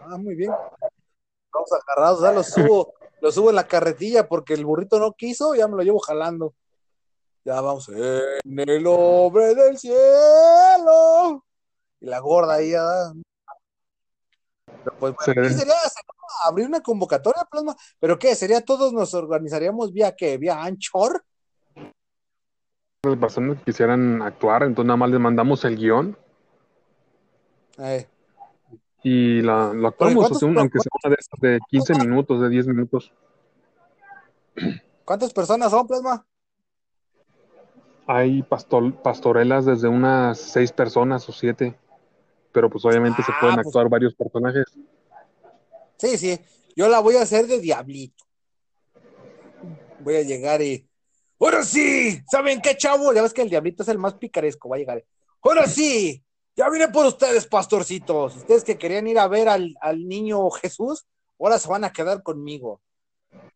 Ah, muy bien. Vamos agarrados, ya los subo, los subo en la carretilla porque el burrito no quiso, ya me lo llevo jalando. Ya vamos, en el hombre del cielo. Y la gorda ahí, ya. Pero pues, bueno, ¿qué sería? ¿Sería abrir una convocatoria, plasma? ¿Pero qué? ¿Sería todos nos organizaríamos vía qué? ¿Vía Anchor?
Las personas que quisieran actuar, entonces nada más les mandamos el guion
Eh,
y la, actuamos,
¿cuántos
o sea, un- aunque sea una de esas de 15 minutos, de 10 minutos.
¿Cuántas personas son, plasma?
Hay pastor, pastorelas desde unas 6 personas o 7, pero pues obviamente se
Ah,
pueden
pues-
actuar varios personajes.
Sí, sí. Yo la voy a hacer de diablito. Voy a llegar y. ¡Ahora sí! ¿Saben qué, chavo? Ya ves que el diablito es el más picaresco. Va a llegar. ¡Ahora sí! Ya vine por ustedes, pastorcitos. Ustedes que querían ir a ver al, al niño Jesús, ahora se van a quedar conmigo.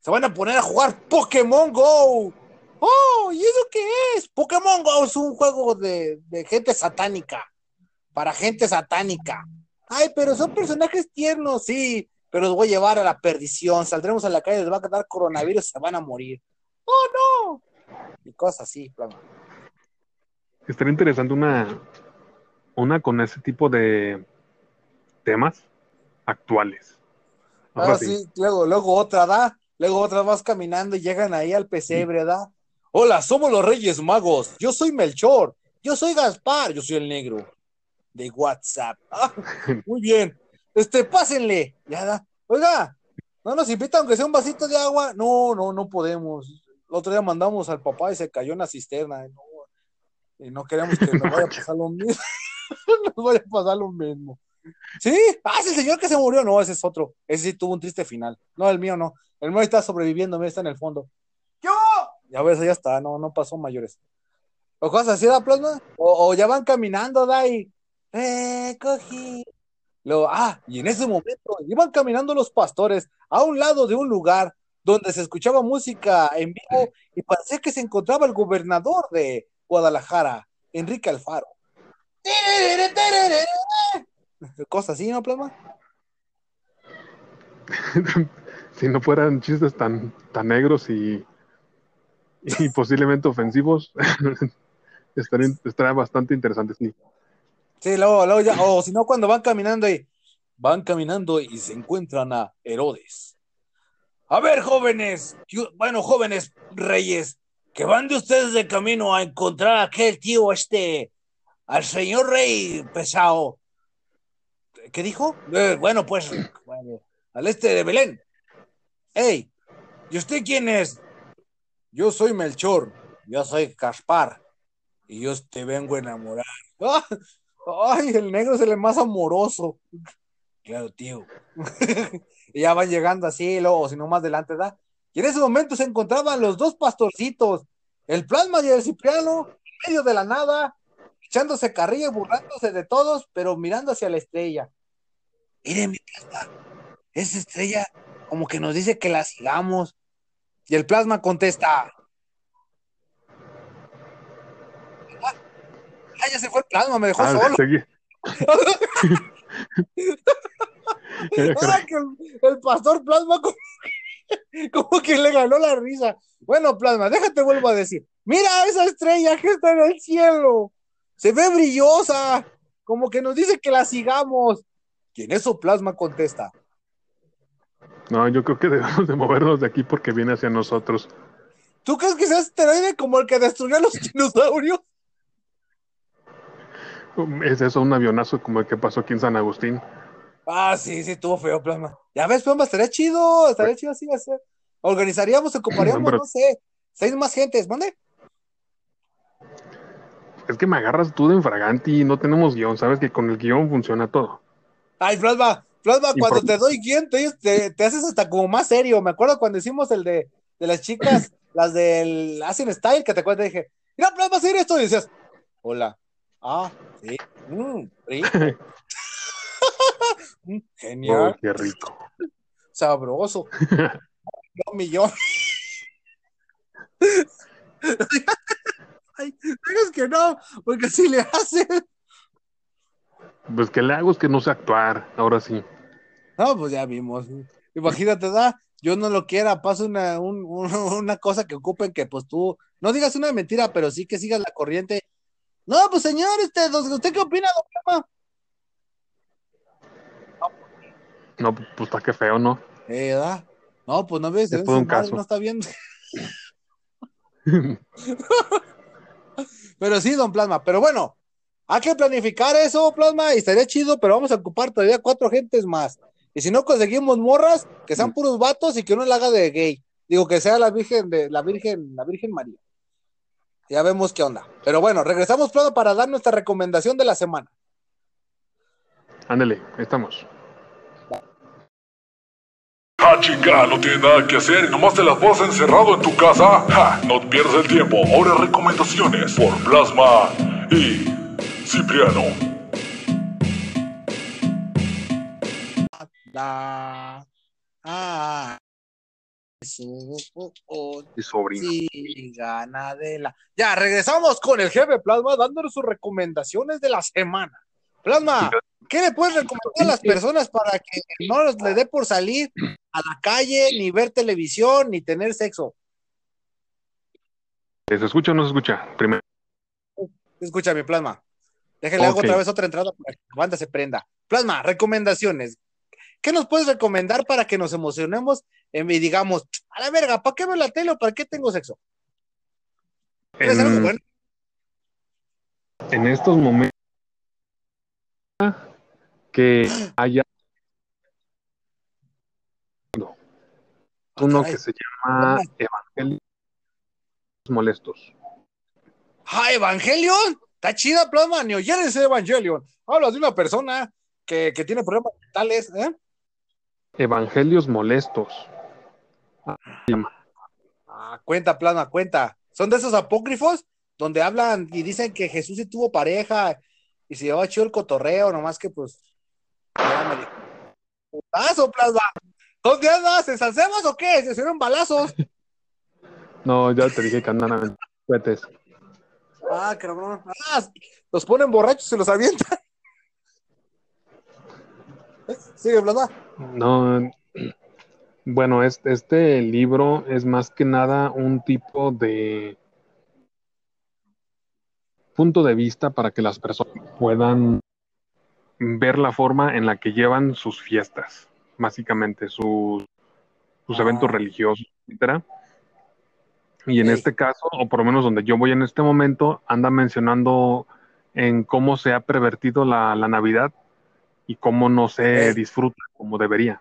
Se van a poner a jugar Pokémon Go. ¡Oh! ¿Y eso qué es? Pokémon Go es un juego de, de gente satánica. Para gente satánica. Ay, pero son personajes tiernos, sí, pero los voy a llevar a la perdición. Saldremos a la calle, les va a dar coronavirus, se van a morir. ¡Oh, no! Y cosas así, plan.
Estaría interesante una, una con ese tipo de temas actuales. Ahora
Ah,
sí.
sí, luego, luego otra, ¿da? Luego otra vas caminando y llegan ahí al pesebre, ¿da? Hola, somos los Reyes Magos. Yo soy Melchor. Yo soy Gaspar. Yo soy el negro. De WhatsApp. Ah, muy bien. Este, pásenle. Ya da. Oiga, ¿no nos invitan aunque sea un vasito de agua? No, no, no podemos. El otro día mandamos al papá y se cayó en la cisterna. No, y no queremos que nos vaya a pasar lo mismo. nos vaya a pasar lo mismo. ¿Sí? Ah, es el señor que se murió. No, ese es otro. Ese sí tuvo un triste final. No, el mío no. El mío está sobreviviendo, mira, está en el fondo. ¡Yo! Ya ves, ya está, no, no pasó mayores. O cosas así, da plasma. O, o ya van caminando, da y recogí. Luego, ah, y en ese momento iban caminando los pastores a un lado de un lugar donde se escuchaba música en vivo y parecía que se encontraba el gobernador de Guadalajara, Enrique Alfaro. Cosas así, ¿no, plasma?
si no fueran chistes tan, tan negros y, y posiblemente ofensivos, estaría, estaría bastante interesante. Sí.
Sí, luego, luego ya, o si no, cuando van caminando y van caminando y se encuentran a Herodes. A ver, jóvenes, bueno, jóvenes reyes, que van de ustedes de camino a encontrar a aquel tío este, al señor rey pesado. ¿Qué dijo? Eh, bueno, pues, bueno, al este de Belén. Ey, ¿y usted quién es? Yo soy Melchor, yo soy Gaspar, y yo te vengo a enamorar. Ay, el negro es el más amoroso. Claro, tío. y ya van llegando así, luego, si no más adelante da. Y en ese momento se encontraban los dos pastorcitos, el plasma y el cipriano, en medio de la nada, echándose carrilla, burlándose de todos, pero mirando hacia la estrella. Miren, mi plasma, esa estrella como que nos dice que la sigamos. Y el plasma contesta. Ah, ah, ya se fue el plasma, me dejó
Ah,
solo. Ah, que el, el pastor Plasma como que, como que le ganó la risa. Bueno, Plasma, déjate vuelvo a decir. Mira esa estrella que está en el cielo. Se ve brillosa. Como que nos dice que la sigamos. Y en eso Plasma contesta.
No, yo creo que debemos de movernos de aquí porque viene hacia nosotros.
¿Tú crees que ese asteroide como el que destruyó a los dinosaurios?
Es eso, un avionazo como el que pasó aquí en San Agustín.
Ah, sí, sí, estuvo feo, Plasma. Ya ves, Plasma, estaría chido, estaría chido así hacer. Organizaríamos, ocuparíamos,
Pero-
no sé, seis más gentes, ¿mande?
Es que me agarras tú de infraganti y no tenemos guion. Sabes que con el guion funciona todo.
Ay, Plasma, Plasma,
Y
cuando te doy guion, te, te, te haces hasta como más serio. Me acuerdo cuando hicimos el de de las chicas, las del Asian Style, que te cuento, dije, mira, pero vas a hacer esto, y decías, hola, ah, sí, mm, sí. Mm,
Oh,
genial,
qué rico.
sabroso. Yo, millón. Ay, digas que no, porque si le hacen.
Pues que le hago es que no sé actuar, ahora sí.
No, pues ya vimos. Imagínate, da, yo no lo quiera, pasa una, un- un- una cosa que ocupen que pues tú, no digas una mentira, pero sí que sigas la corriente. No, pues señor, este, ¿usted qué opina, don?
No, pues está que feo, ¿no?
Eh, da. No, pues no ves,
un caso.
no está viendo. Pero sí, don Plasma, pero bueno, hay que planificar eso, Plasma, y estaría chido, pero vamos a ocupar todavía cuatro gentes más. Y si no conseguimos morras, que sean puros vatos y que uno la haga de gay. Digo, que sea la Virgen de la Virgen, la Virgen María. Ya vemos qué onda. Pero bueno, regresamos Plasma para dar nuestra recomendación de la semana.
Ándale, estamos.
Ah, chica, no tienes nada que hacer y nomás te la pasas encerrado en tu casa. Ja, no pierdas el tiempo. Ahora recomendaciones por Plasma y Cipriano.
La ah,
Y sobrino.
Sí, gana de la. Ya, regresamos con el jefe Plasma dándonos sus recomendaciones de la semana. Plasma, ¿qué le puedes recomendar a las personas para que no les le dé por salir a la calle, ni ver televisión, ni tener sexo?
¿Se escucha o no se escucha? Primero.
Escúchame, Plasma. Déjale hago
Ok.
otra vez otra entrada para que la banda se prenda. Plasma, recomendaciones. ¿Qué nos puedes recomendar para que nos emocionemos em, y digamos, a la verga, ¿para qué veo la tele o para qué tengo sexo?
En estos momentos que haya uno que se llama Evangelios Molestos.
¡Ah, Evangelion! Está chida, Plasma, ni oyer ese Evangelion. Hablas de una persona que, que tiene problemas mentales, ¿eh?
Evangelios Molestos.
Ah, cuenta, Plasma, cuenta. Son de esos apócrifos donde hablan y dicen que Jesús sí tuvo pareja y se llevaba chido el cotorreo, nomás que pues. Ya me dijo, ¡Putazo, Plasma! ¿Dónde andas? ¿En Salsemos o qué? ¿Se hicieron balazos?
No, ya te dije que andan a cohetes.
Ah, cabrón. Ah, los ponen borrachos y los avientan. Sigue, Plasma.
No, bueno, este, este libro es más que nada un tipo de punto de vista para que las personas puedan ver la forma en la que llevan sus fiestas, básicamente sus, sus
Ah.
eventos religiosos, etcétera. Y en este caso, o por lo menos donde yo voy en este momento, anda mencionando en cómo se ha pervertido la, la Navidad y cómo no se
Ok.
disfruta como debería.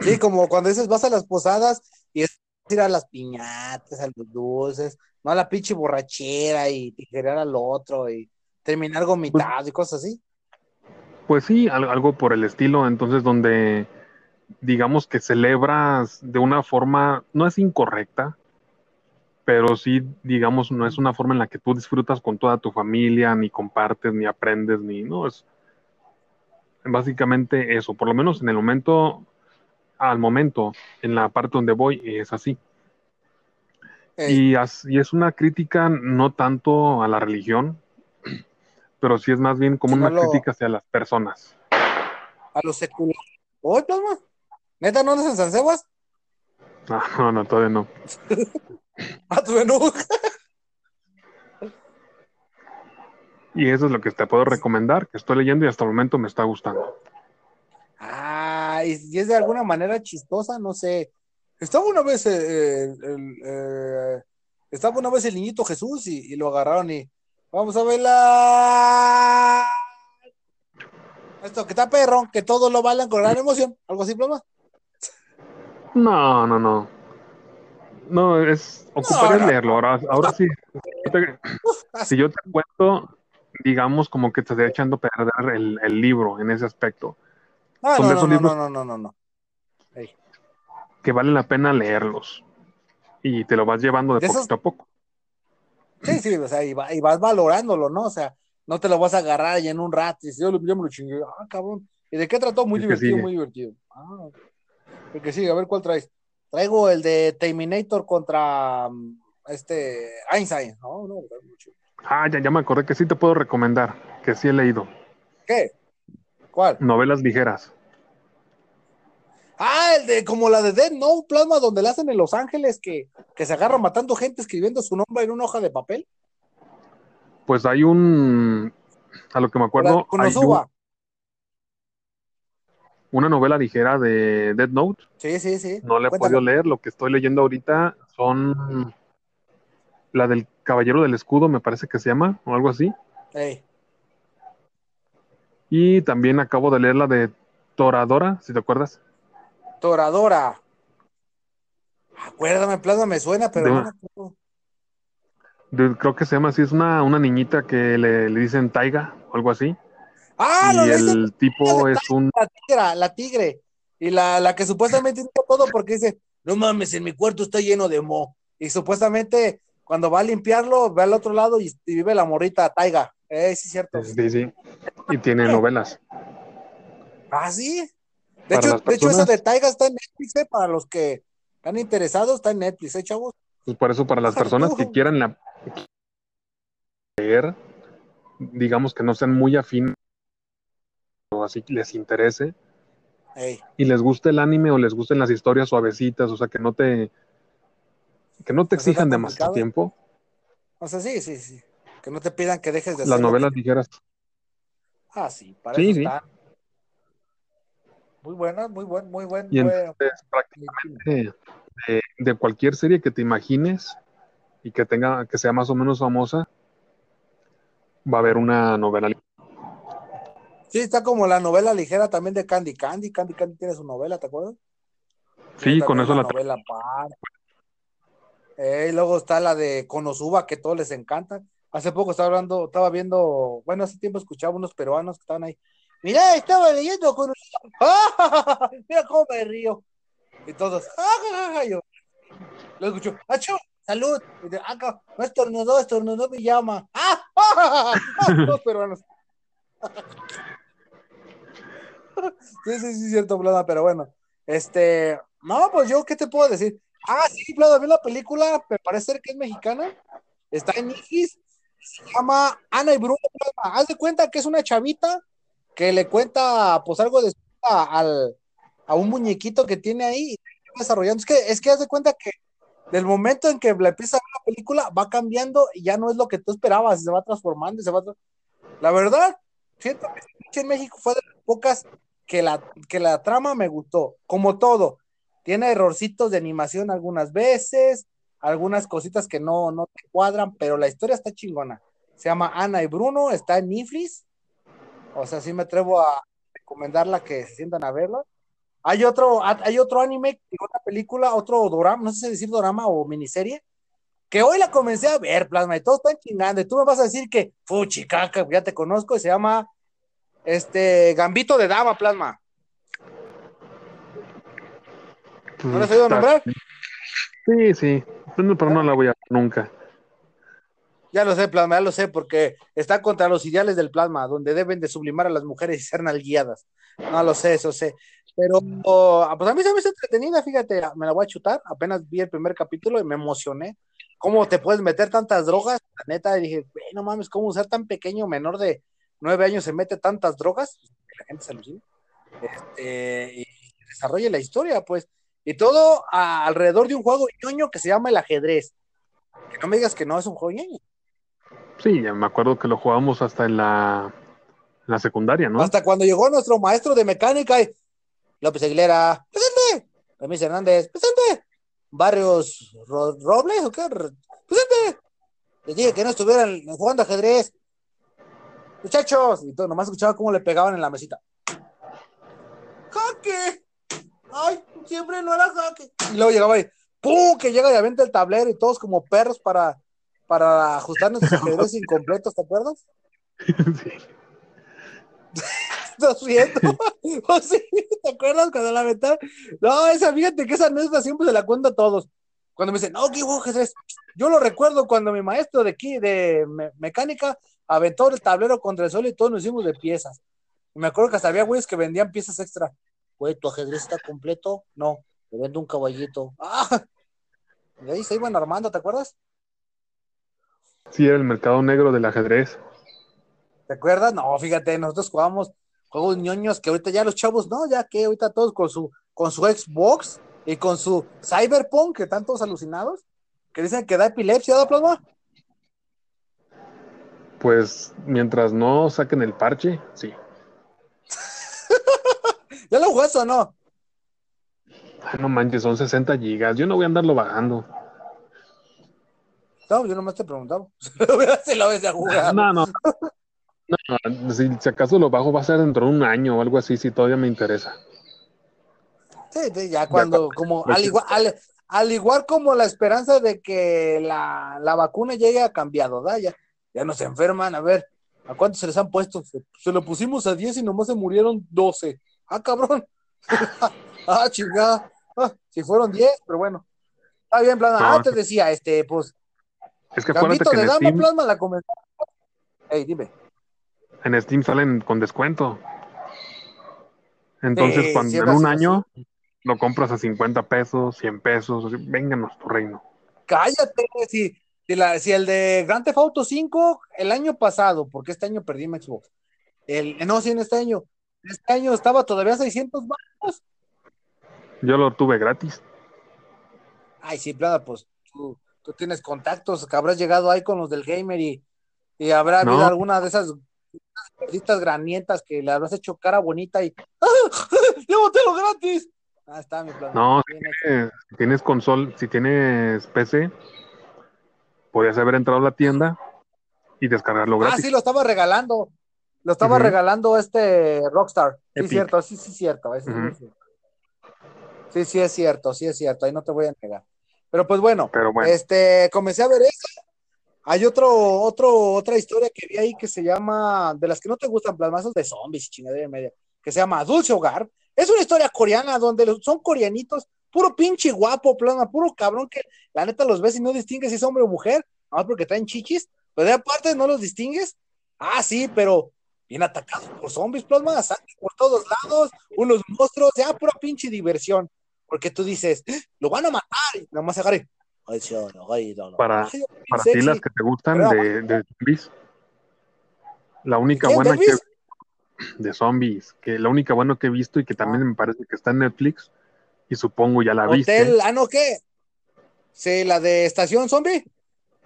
Sí, como cuando dices vas a las posadas y es ir a las piñatas, a los dulces, no a la pinche borrachera y tijerear al otro y terminar gomitado y cosas así.
Pues sí, al- algo por el estilo, entonces donde digamos que celebras de una forma, no es incorrecta, pero sí, digamos, no es una forma en la que tú disfrutas con toda tu familia, ni compartes, ni aprendes, ni, no, es básicamente eso, por lo menos en el momento, al momento, en la parte donde voy, es así.
Ey,
Y, as- y es una crítica no tanto a la religión, pero sí es más bien como una
lo-
crítica hacia las personas.
a los seculares. ¿Oye, Plasma? ¿Neta no andas en San Sebas?
Ah, No, no, todavía no.
A tu menú.
Y eso es lo que te puedo recomendar, que estoy leyendo y hasta el momento me está gustando.
Ah, y, y es de alguna manera chistosa, no sé. Estaba una vez eh, el, el, eh, estaba una vez el niñito Jesús y, y lo agarraron y vamos a verla. Esto que está perro, que todos lo bailan con gran emoción, algo así, Plasma.
No, no, no. No, es. Ocuparía
no.
leerlo. Ahora, ahora sí. Si yo te cuento, digamos, como que te estoy echando a perder el, el libro en ese aspecto.
Ah, no, no, no, no, no, no,
que vale la pena leerlos. Y te lo vas llevando de, poquito a poco.
Sí, sí, o sea, y, va- y vas valorándolo, ¿no? O sea, no te lo vas a agarrar y en un rato y dices, yo, yo me lo chingué, ah, cabrón. ¿Y de qué trató? Muy
El
divertido, muy divertido. Ah, el que sigue, a ver cuál traes. Traigo el de Terminator contra mm, este Einstein, ¿no? no.
Ah, ya, ya me acordé que sí te puedo recomendar, que sí he leído.
¿Qué? ¿Cuál?
Novelas ligeras.
Ah, el de como la de Dead No Plasma, donde la hacen en Los Ángeles, que, que se agarra matando gente escribiendo su nombre en una hoja de papel.
Pues hay un, a lo que me acuerdo, hay un- una novela ligera de Dead Note.
Sí, sí, sí.
No la he podido leer. Lo que estoy leyendo ahorita son la del Caballero del Escudo, me parece que se llama, o algo así.
Ey.
Y también acabo de leer la de Toradora, si te acuerdas.
Toradora. Acuérdame, Plasma me suena, pero
De-
no me acuerdo.
De- creo que se llama así, es una, una niñita que le, le dicen Taiga, o algo así.
Ah,
y el tipo es un...
la tigre, la tigre. Y la, la que supuestamente hizo todo porque dice, no mames, en mi cuarto está lleno de mo. Y supuestamente cuando va a limpiarlo, ve al otro lado y, y vive la morrita Taiga. Eh, sí, es cierto.
Sí, sí. Y tiene novelas.
Ah, sí. De hecho, de hecho, esa de Taiga está en Netflix, eh, para los que están interesados, está en Netflix, ¿eh, chavos?
Pues por eso, para las personas que quieran la... leer, digamos que no sean muy afín o así les interese,
Ey,
y les guste el anime o les gusten las historias suavecitas, o sea, que no te que no te
¿No sea
exijan demasiado tiempo,
o sea, sí, sí, sí. Que no te pidan que dejes de
las
hacer
novelas ligeras.
Ah, sí, para
Sí,
eso
sí.
están. Muy buena, muy buen, muy buen.
Y
buen-
entonces, prácticamente de, de cualquier serie que te imagines y que tenga, que sea más o menos famosa, va a haber una novela. ligera.
Sí, está como la novela ligera también de Candy Candy. Candy Candy tiene su novela, ¿te acuerdas?
Sí, con eso
una
la
novela aparte. Eh, y luego está la de Konosuba, que todos les encanta. Hace poco estaba hablando, estaba viendo, bueno, hace tiempo escuchaba unos peruanos que estaban ahí. Mira, estaba leyendo Konosuba. ¡Ah! Mira cómo me río. Y todos, ¡ah! Yo, lo escucho, ¡achú! ¡Salud! "Ah, no estornudó, estornudó mi llama. ¡Ah! ¡Ah! Todos peruanos. Sí, sí, sí, cierto, Plada, pero bueno. Este, no, pues yo, ¿qué te puedo decir? Ah, sí, Plada, vi la película, me parece que es mexicana, está en Netflix, se llama Ana y Bruno, Plada. Haz de cuenta que es una chavita que le cuenta, pues, algo de al, a un muñequito que tiene ahí desarrollando. Es que, es que haz cuenta que del momento en que la empieza la película, va cambiando y ya no es lo que tú esperabas, se va transformando se va. La verdad, siento que en México fue de las pocas que la, que la trama me gustó, como todo. Tiene errorcitos de animación algunas veces, algunas cositas que no, no te cuadran, pero la historia está chingona. Se llama Ana y Bruno, está en Netflix. O sea, sí me atrevo a recomendarla que se sientan a verla. Hay otro, hay otro anime, otra película, otro dorama, no sé si decir dorama o miniserie, que hoy la comencé a ver, plasma, y todos están chingando, y tú me vas a decir que, fuchi, caca, ya te conozco, y se llama este Gambito de Dama, plasma. ¿No les he oído nombrar?
Sí, sí, pero pero no la voy a ver nunca.
Ya lo sé, plasma, ya lo sé, porque está contra los ideales del plasma, donde deben de sublimar a las mujeres y ser nalguiadas. No lo sé, eso sé. Pero, oh, pues a mí se me hizo entretenida, fíjate, me la voy a chutar. Apenas vi el primer capítulo y me emocioné. ¿Cómo te puedes meter tantas drogas? La neta, dije, "Güey, no mames, ¿cómo un ser tan pequeño, menor de nueve años, se mete tantas drogas? La gente se alucina. Este, y desarrolla la historia, pues. Y todo alrededor de un juego ñoño que se llama el ajedrez. Que no me digas que no es un juego ñoño.
Sí, me acuerdo que lo jugábamos hasta en la, la secundaria, ¿no?
Hasta cuando llegó nuestro maestro de mecánica y López Aguilera, presente. Remis Hernández, presente. Barrios Ro- Robles, ¿o qué? Re- Presente. Les dije que no estuvieran jugando ajedrez. Muchachos, y todo, nomás escuchaba cómo le pegaban en la mesita. ¡Jaque! ¡Ay! Siempre no era jaque. Y luego llegaba y ¡pum! que llega y aventa el tablero y todos como perros para, para ajustar nuestros ajedrez incompletos, ¿te acuerdas?
Sí.
estás riendo? ¿O sí? ¿Te acuerdas cuando la aventaron? No, esa, fíjate que esa anécdota siempre se la cuento a todos. Cuando me dicen, no, ¿qué hubo ajedrez? Yo lo recuerdo cuando mi maestro de aquí, de me- mecánica, aventó el tablero contra el suelo y todos nos hicimos de piezas. Y me acuerdo que hasta había güeyes que vendían piezas extra. Güey, ¿tu ajedrez está completo? No, te vendo un caballito. ¡Ah! Y ahí se iban armando, ¿te acuerdas?
Sí, era el mercado negro del ajedrez.
¿Te acuerdas? No, fíjate, nosotros jugábamos juegos ñoños que ahorita ya los chavos, no, ya que ahorita todos con su, con su Xbox y con su Cyberpunk, que están todos alucinados, que dicen que da epilepsia, ¿da plasma?
Pues mientras no saquen el parche, sí.
¿Ya lo jugaste o no?
Ay, no manches, son 60 gigas. Yo no voy a andarlo bajando.
No, yo nomás te preguntaba. si lo ves a jugar.
No, no. No, no, si, si acaso lo bajo va a ser dentro de un año o algo así, si todavía me interesa.
Sí, sí, ya cuando, como, al igual, al, al igual como la esperanza de que la, la vacuna llegue a cambiado, ¿da? Ya, ya no se enferman, a ver, ¿a cuántos se les han puesto? Se, se lo pusimos a 10 y nomás se murieron 12. Ah, cabrón. ah, chingada. Ah, si fueron 10, pero bueno. Está bien, Plasma.
No,
ah, te decía, este, pues,
Es que acuérdate que en
Dama,
Steam,
Plasma, la comenzó. Ey, dime.
en Steam salen con descuento. Entonces, cuando en un año lo compras a 50 pesos, 100 pesos, así, vénganos tu reino.
Cállate, si, si, la, si el de Grand Theft Auto 5 el año pasado, porque este año perdí mi Xbox, el, no, sí, en este año, este año estaba todavía a 600 baros.
Yo lo tuve gratis.
Ay, sí, plana, pues tú, tú tienes contactos, que habrás llegado ahí con los del gamer y, y habrá
No.
habido alguna de esas gorditas granietas que le habrás hecho cara bonita y ¡Ah! ¡Llévatelo gratis! Ah, está mi plan.
No, si tienes, si tienes console, si tienes PC, podías haber entrado a la tienda y descargarlo
Ah,
gratis.
sí, lo estaba regalando. Lo estaba regalando este Rockstar. Sí, cierto, sí, sí, cierto. eso
Ujú.
es cierto. Sí, sí, es cierto, sí es cierto. Ahí no te voy a negar. Pero pues bueno,
Pero bueno,
este, comencé a ver eso. Hay otro, otro, otra historia que vi ahí que se llama, de las que no te gustan, plasmazos de zombies, y chingadera y media, que se llama Dulce Hogar. Es una historia coreana donde son coreanitos, puro pinche guapo, plasma, puro cabrón que la neta los ves y no distingues si es hombre o mujer, más porque traen chichis, pero de aparte no los distingues. Ah, sí, pero bien atacados por zombies, plasma, sangre por todos lados, unos monstruos, ya pura pinche diversión. Porque tú dices, "¡Ah! lo van a matar, y nada más agarre.
Para- para ti las que te gustan de, de zombies, la única
¿Qué,
buena que de zombies, que la única buena que he visto y que también me parece que está en Netflix, y supongo ya la viste.
Hotel, ah, no, ¿qué? Sí, la de Estación Zombie.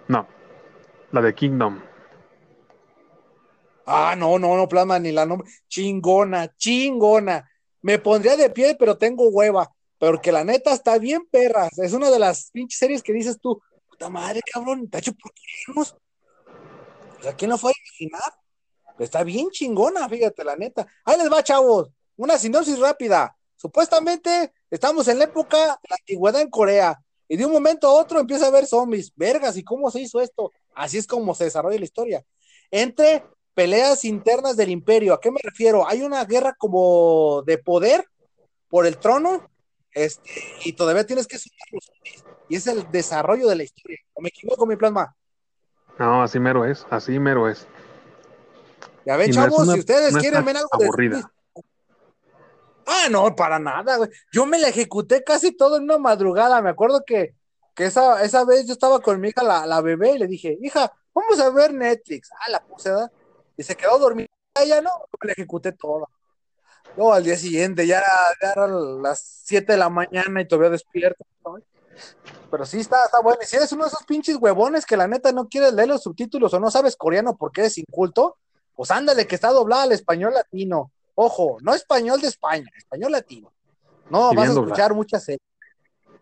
No, la de Kingdom.
Ah, no, no, no, plasma ni la nombre. Chingona, chingona. Me pondría de pie, pero tengo hueva. Porque la neta está bien perra. Es una de las pinches series que dices tú, puta madre, cabrón, hecho por coreanos. O sea, ¿quién lo fue a imaginar? Está bien chingona, fíjate, la neta. Ahí les va, chavos. Una sinopsis rápida. Supuestamente estamos en la época de la antigüedad en Corea. Y de un momento a otro empieza a haber zombies. Vergas, ¿y cómo se hizo esto? Así es como se desarrolla la historia. Entre peleas internas del imperio. ¿A qué me refiero? Hay una guerra como de poder por el trono este, y todavía tienes que sumar los zombies. Y es el desarrollo de la historia. ¿O me equivoco, mi plasma?
No, así mero es, así mero es.
Ya ven, chavos,
una-
si ustedes quieren ver algo de
aburrida.
zombies- Ah, no, para nada, güey. Yo me la ejecuté casi todo en una madrugada. Me acuerdo que, que esa, esa vez yo estaba con mi hija, la, la bebé, y le dije, hija, vamos a ver Netflix. Ah, la puse, ¿verdad? Y se quedó dormida. Ella no, me la ejecuté toda. Luego al día siguiente, ya, ya eran las 7 de la mañana y todavía despierto. ¿no? Pero sí está, está bueno. Y si eres uno de esos pinches huevones que la neta no quieres leer los subtítulos o no sabes coreano porque eres inculto, pues ándale, que está doblada al español latino. Ojo, no español de España, español latino. No, vas a escuchar muchas series.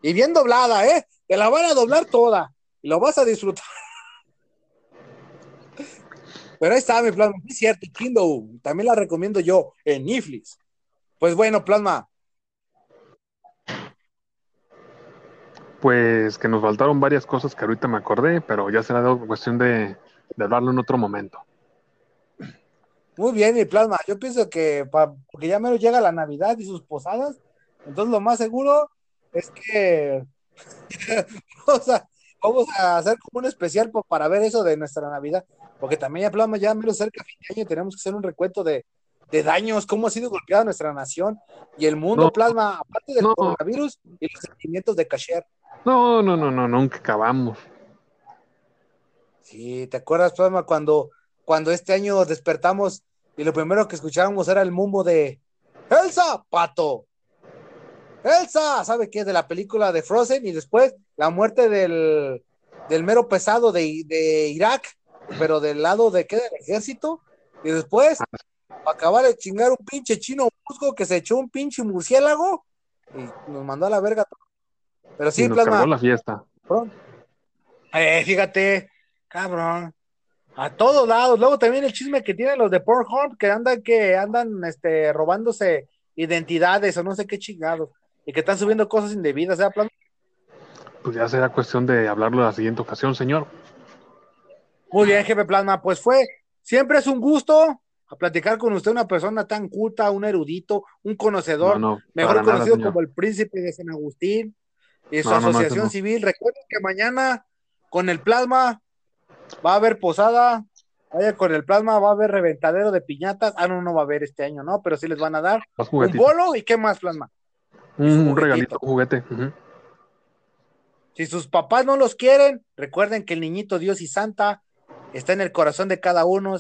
Y bien doblada, ¿eh? Te la van a doblar toda. Y lo vas a disfrutar. Pero ahí está mi plasma. Es cierto, Kingdom. También la recomiendo yo en Netflix. Pues bueno, plasma.
Pues que nos faltaron varias cosas que ahorita me acordé, pero ya será de- cuestión de, de hablarlo en otro momento.
Muy bien, mi plasma. Yo pienso que pa- porque ya menos llega la Navidad y sus posadas, entonces lo más seguro es que vamos a, vamos a hacer como un especial para ver eso de nuestra Navidad, porque también ya plasma ya menos cerca a fin de año tenemos que hacer un recuento de, de daños, cómo ha sido golpeada nuestra nación y el mundo
No.
plasma, aparte del
No.
coronavirus y los sentimientos de Kasher.
No, no, no, no, nunca acabamos.
Sí, ¿te acuerdas, plasma, cuando, cuando este año despertamos y lo primero que escuchábamos era el mumbo de Elsa, pato. Elsa, ¿sabe qué? De la película de Frozen y después la muerte del, del mero pesado de, de Irak, pero del lado de qué, del ejército. Y después, para acabar de chingar un pinche chino musgo que se echó un pinche murciélago y nos mandó a la verga. Pero sí,
y nos
plasma.
cargó la fiesta.
Eh, fíjate, cabrón. A todos lados. Luego también el chisme que tienen los de Pornhub que andan que andan este robándose identidades o no sé qué chingados y que están subiendo cosas indebidas, ¿eh? Plan-
Pues ya será cuestión de hablarlo la siguiente ocasión, señor.
Muy bien, jefe Plasma, pues fue siempre es un gusto a platicar con usted una persona tan culta, un erudito, un conocedor,
No, no,
mejor
nada,
conocido
señor.
como el príncipe de San Agustín y su
No,
asociación civil. Recuerden que mañana con el plasma va a haber posada, vaya con el plasma va a haber reventadero de piñatas. Ah, no, no va a haber este año, ¿no? Pero sí les van a dar un bolo y qué más, plasma.
Un, un regalito, un juguete.
Si sus papás no los quieren, recuerden que el niñito Dios y Santa está en el corazón de cada uno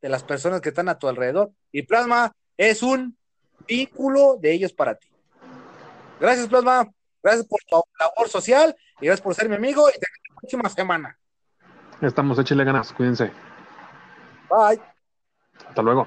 de las personas que están a tu alrededor. Y Plasma es un vínculo de ellos para ti. Gracias, Plasma. Gracias por tu labor social y gracias por ser mi amigo. Y te la próxima semana.
Estamos, échale ganas, cuídense.
Bye.
Hasta luego.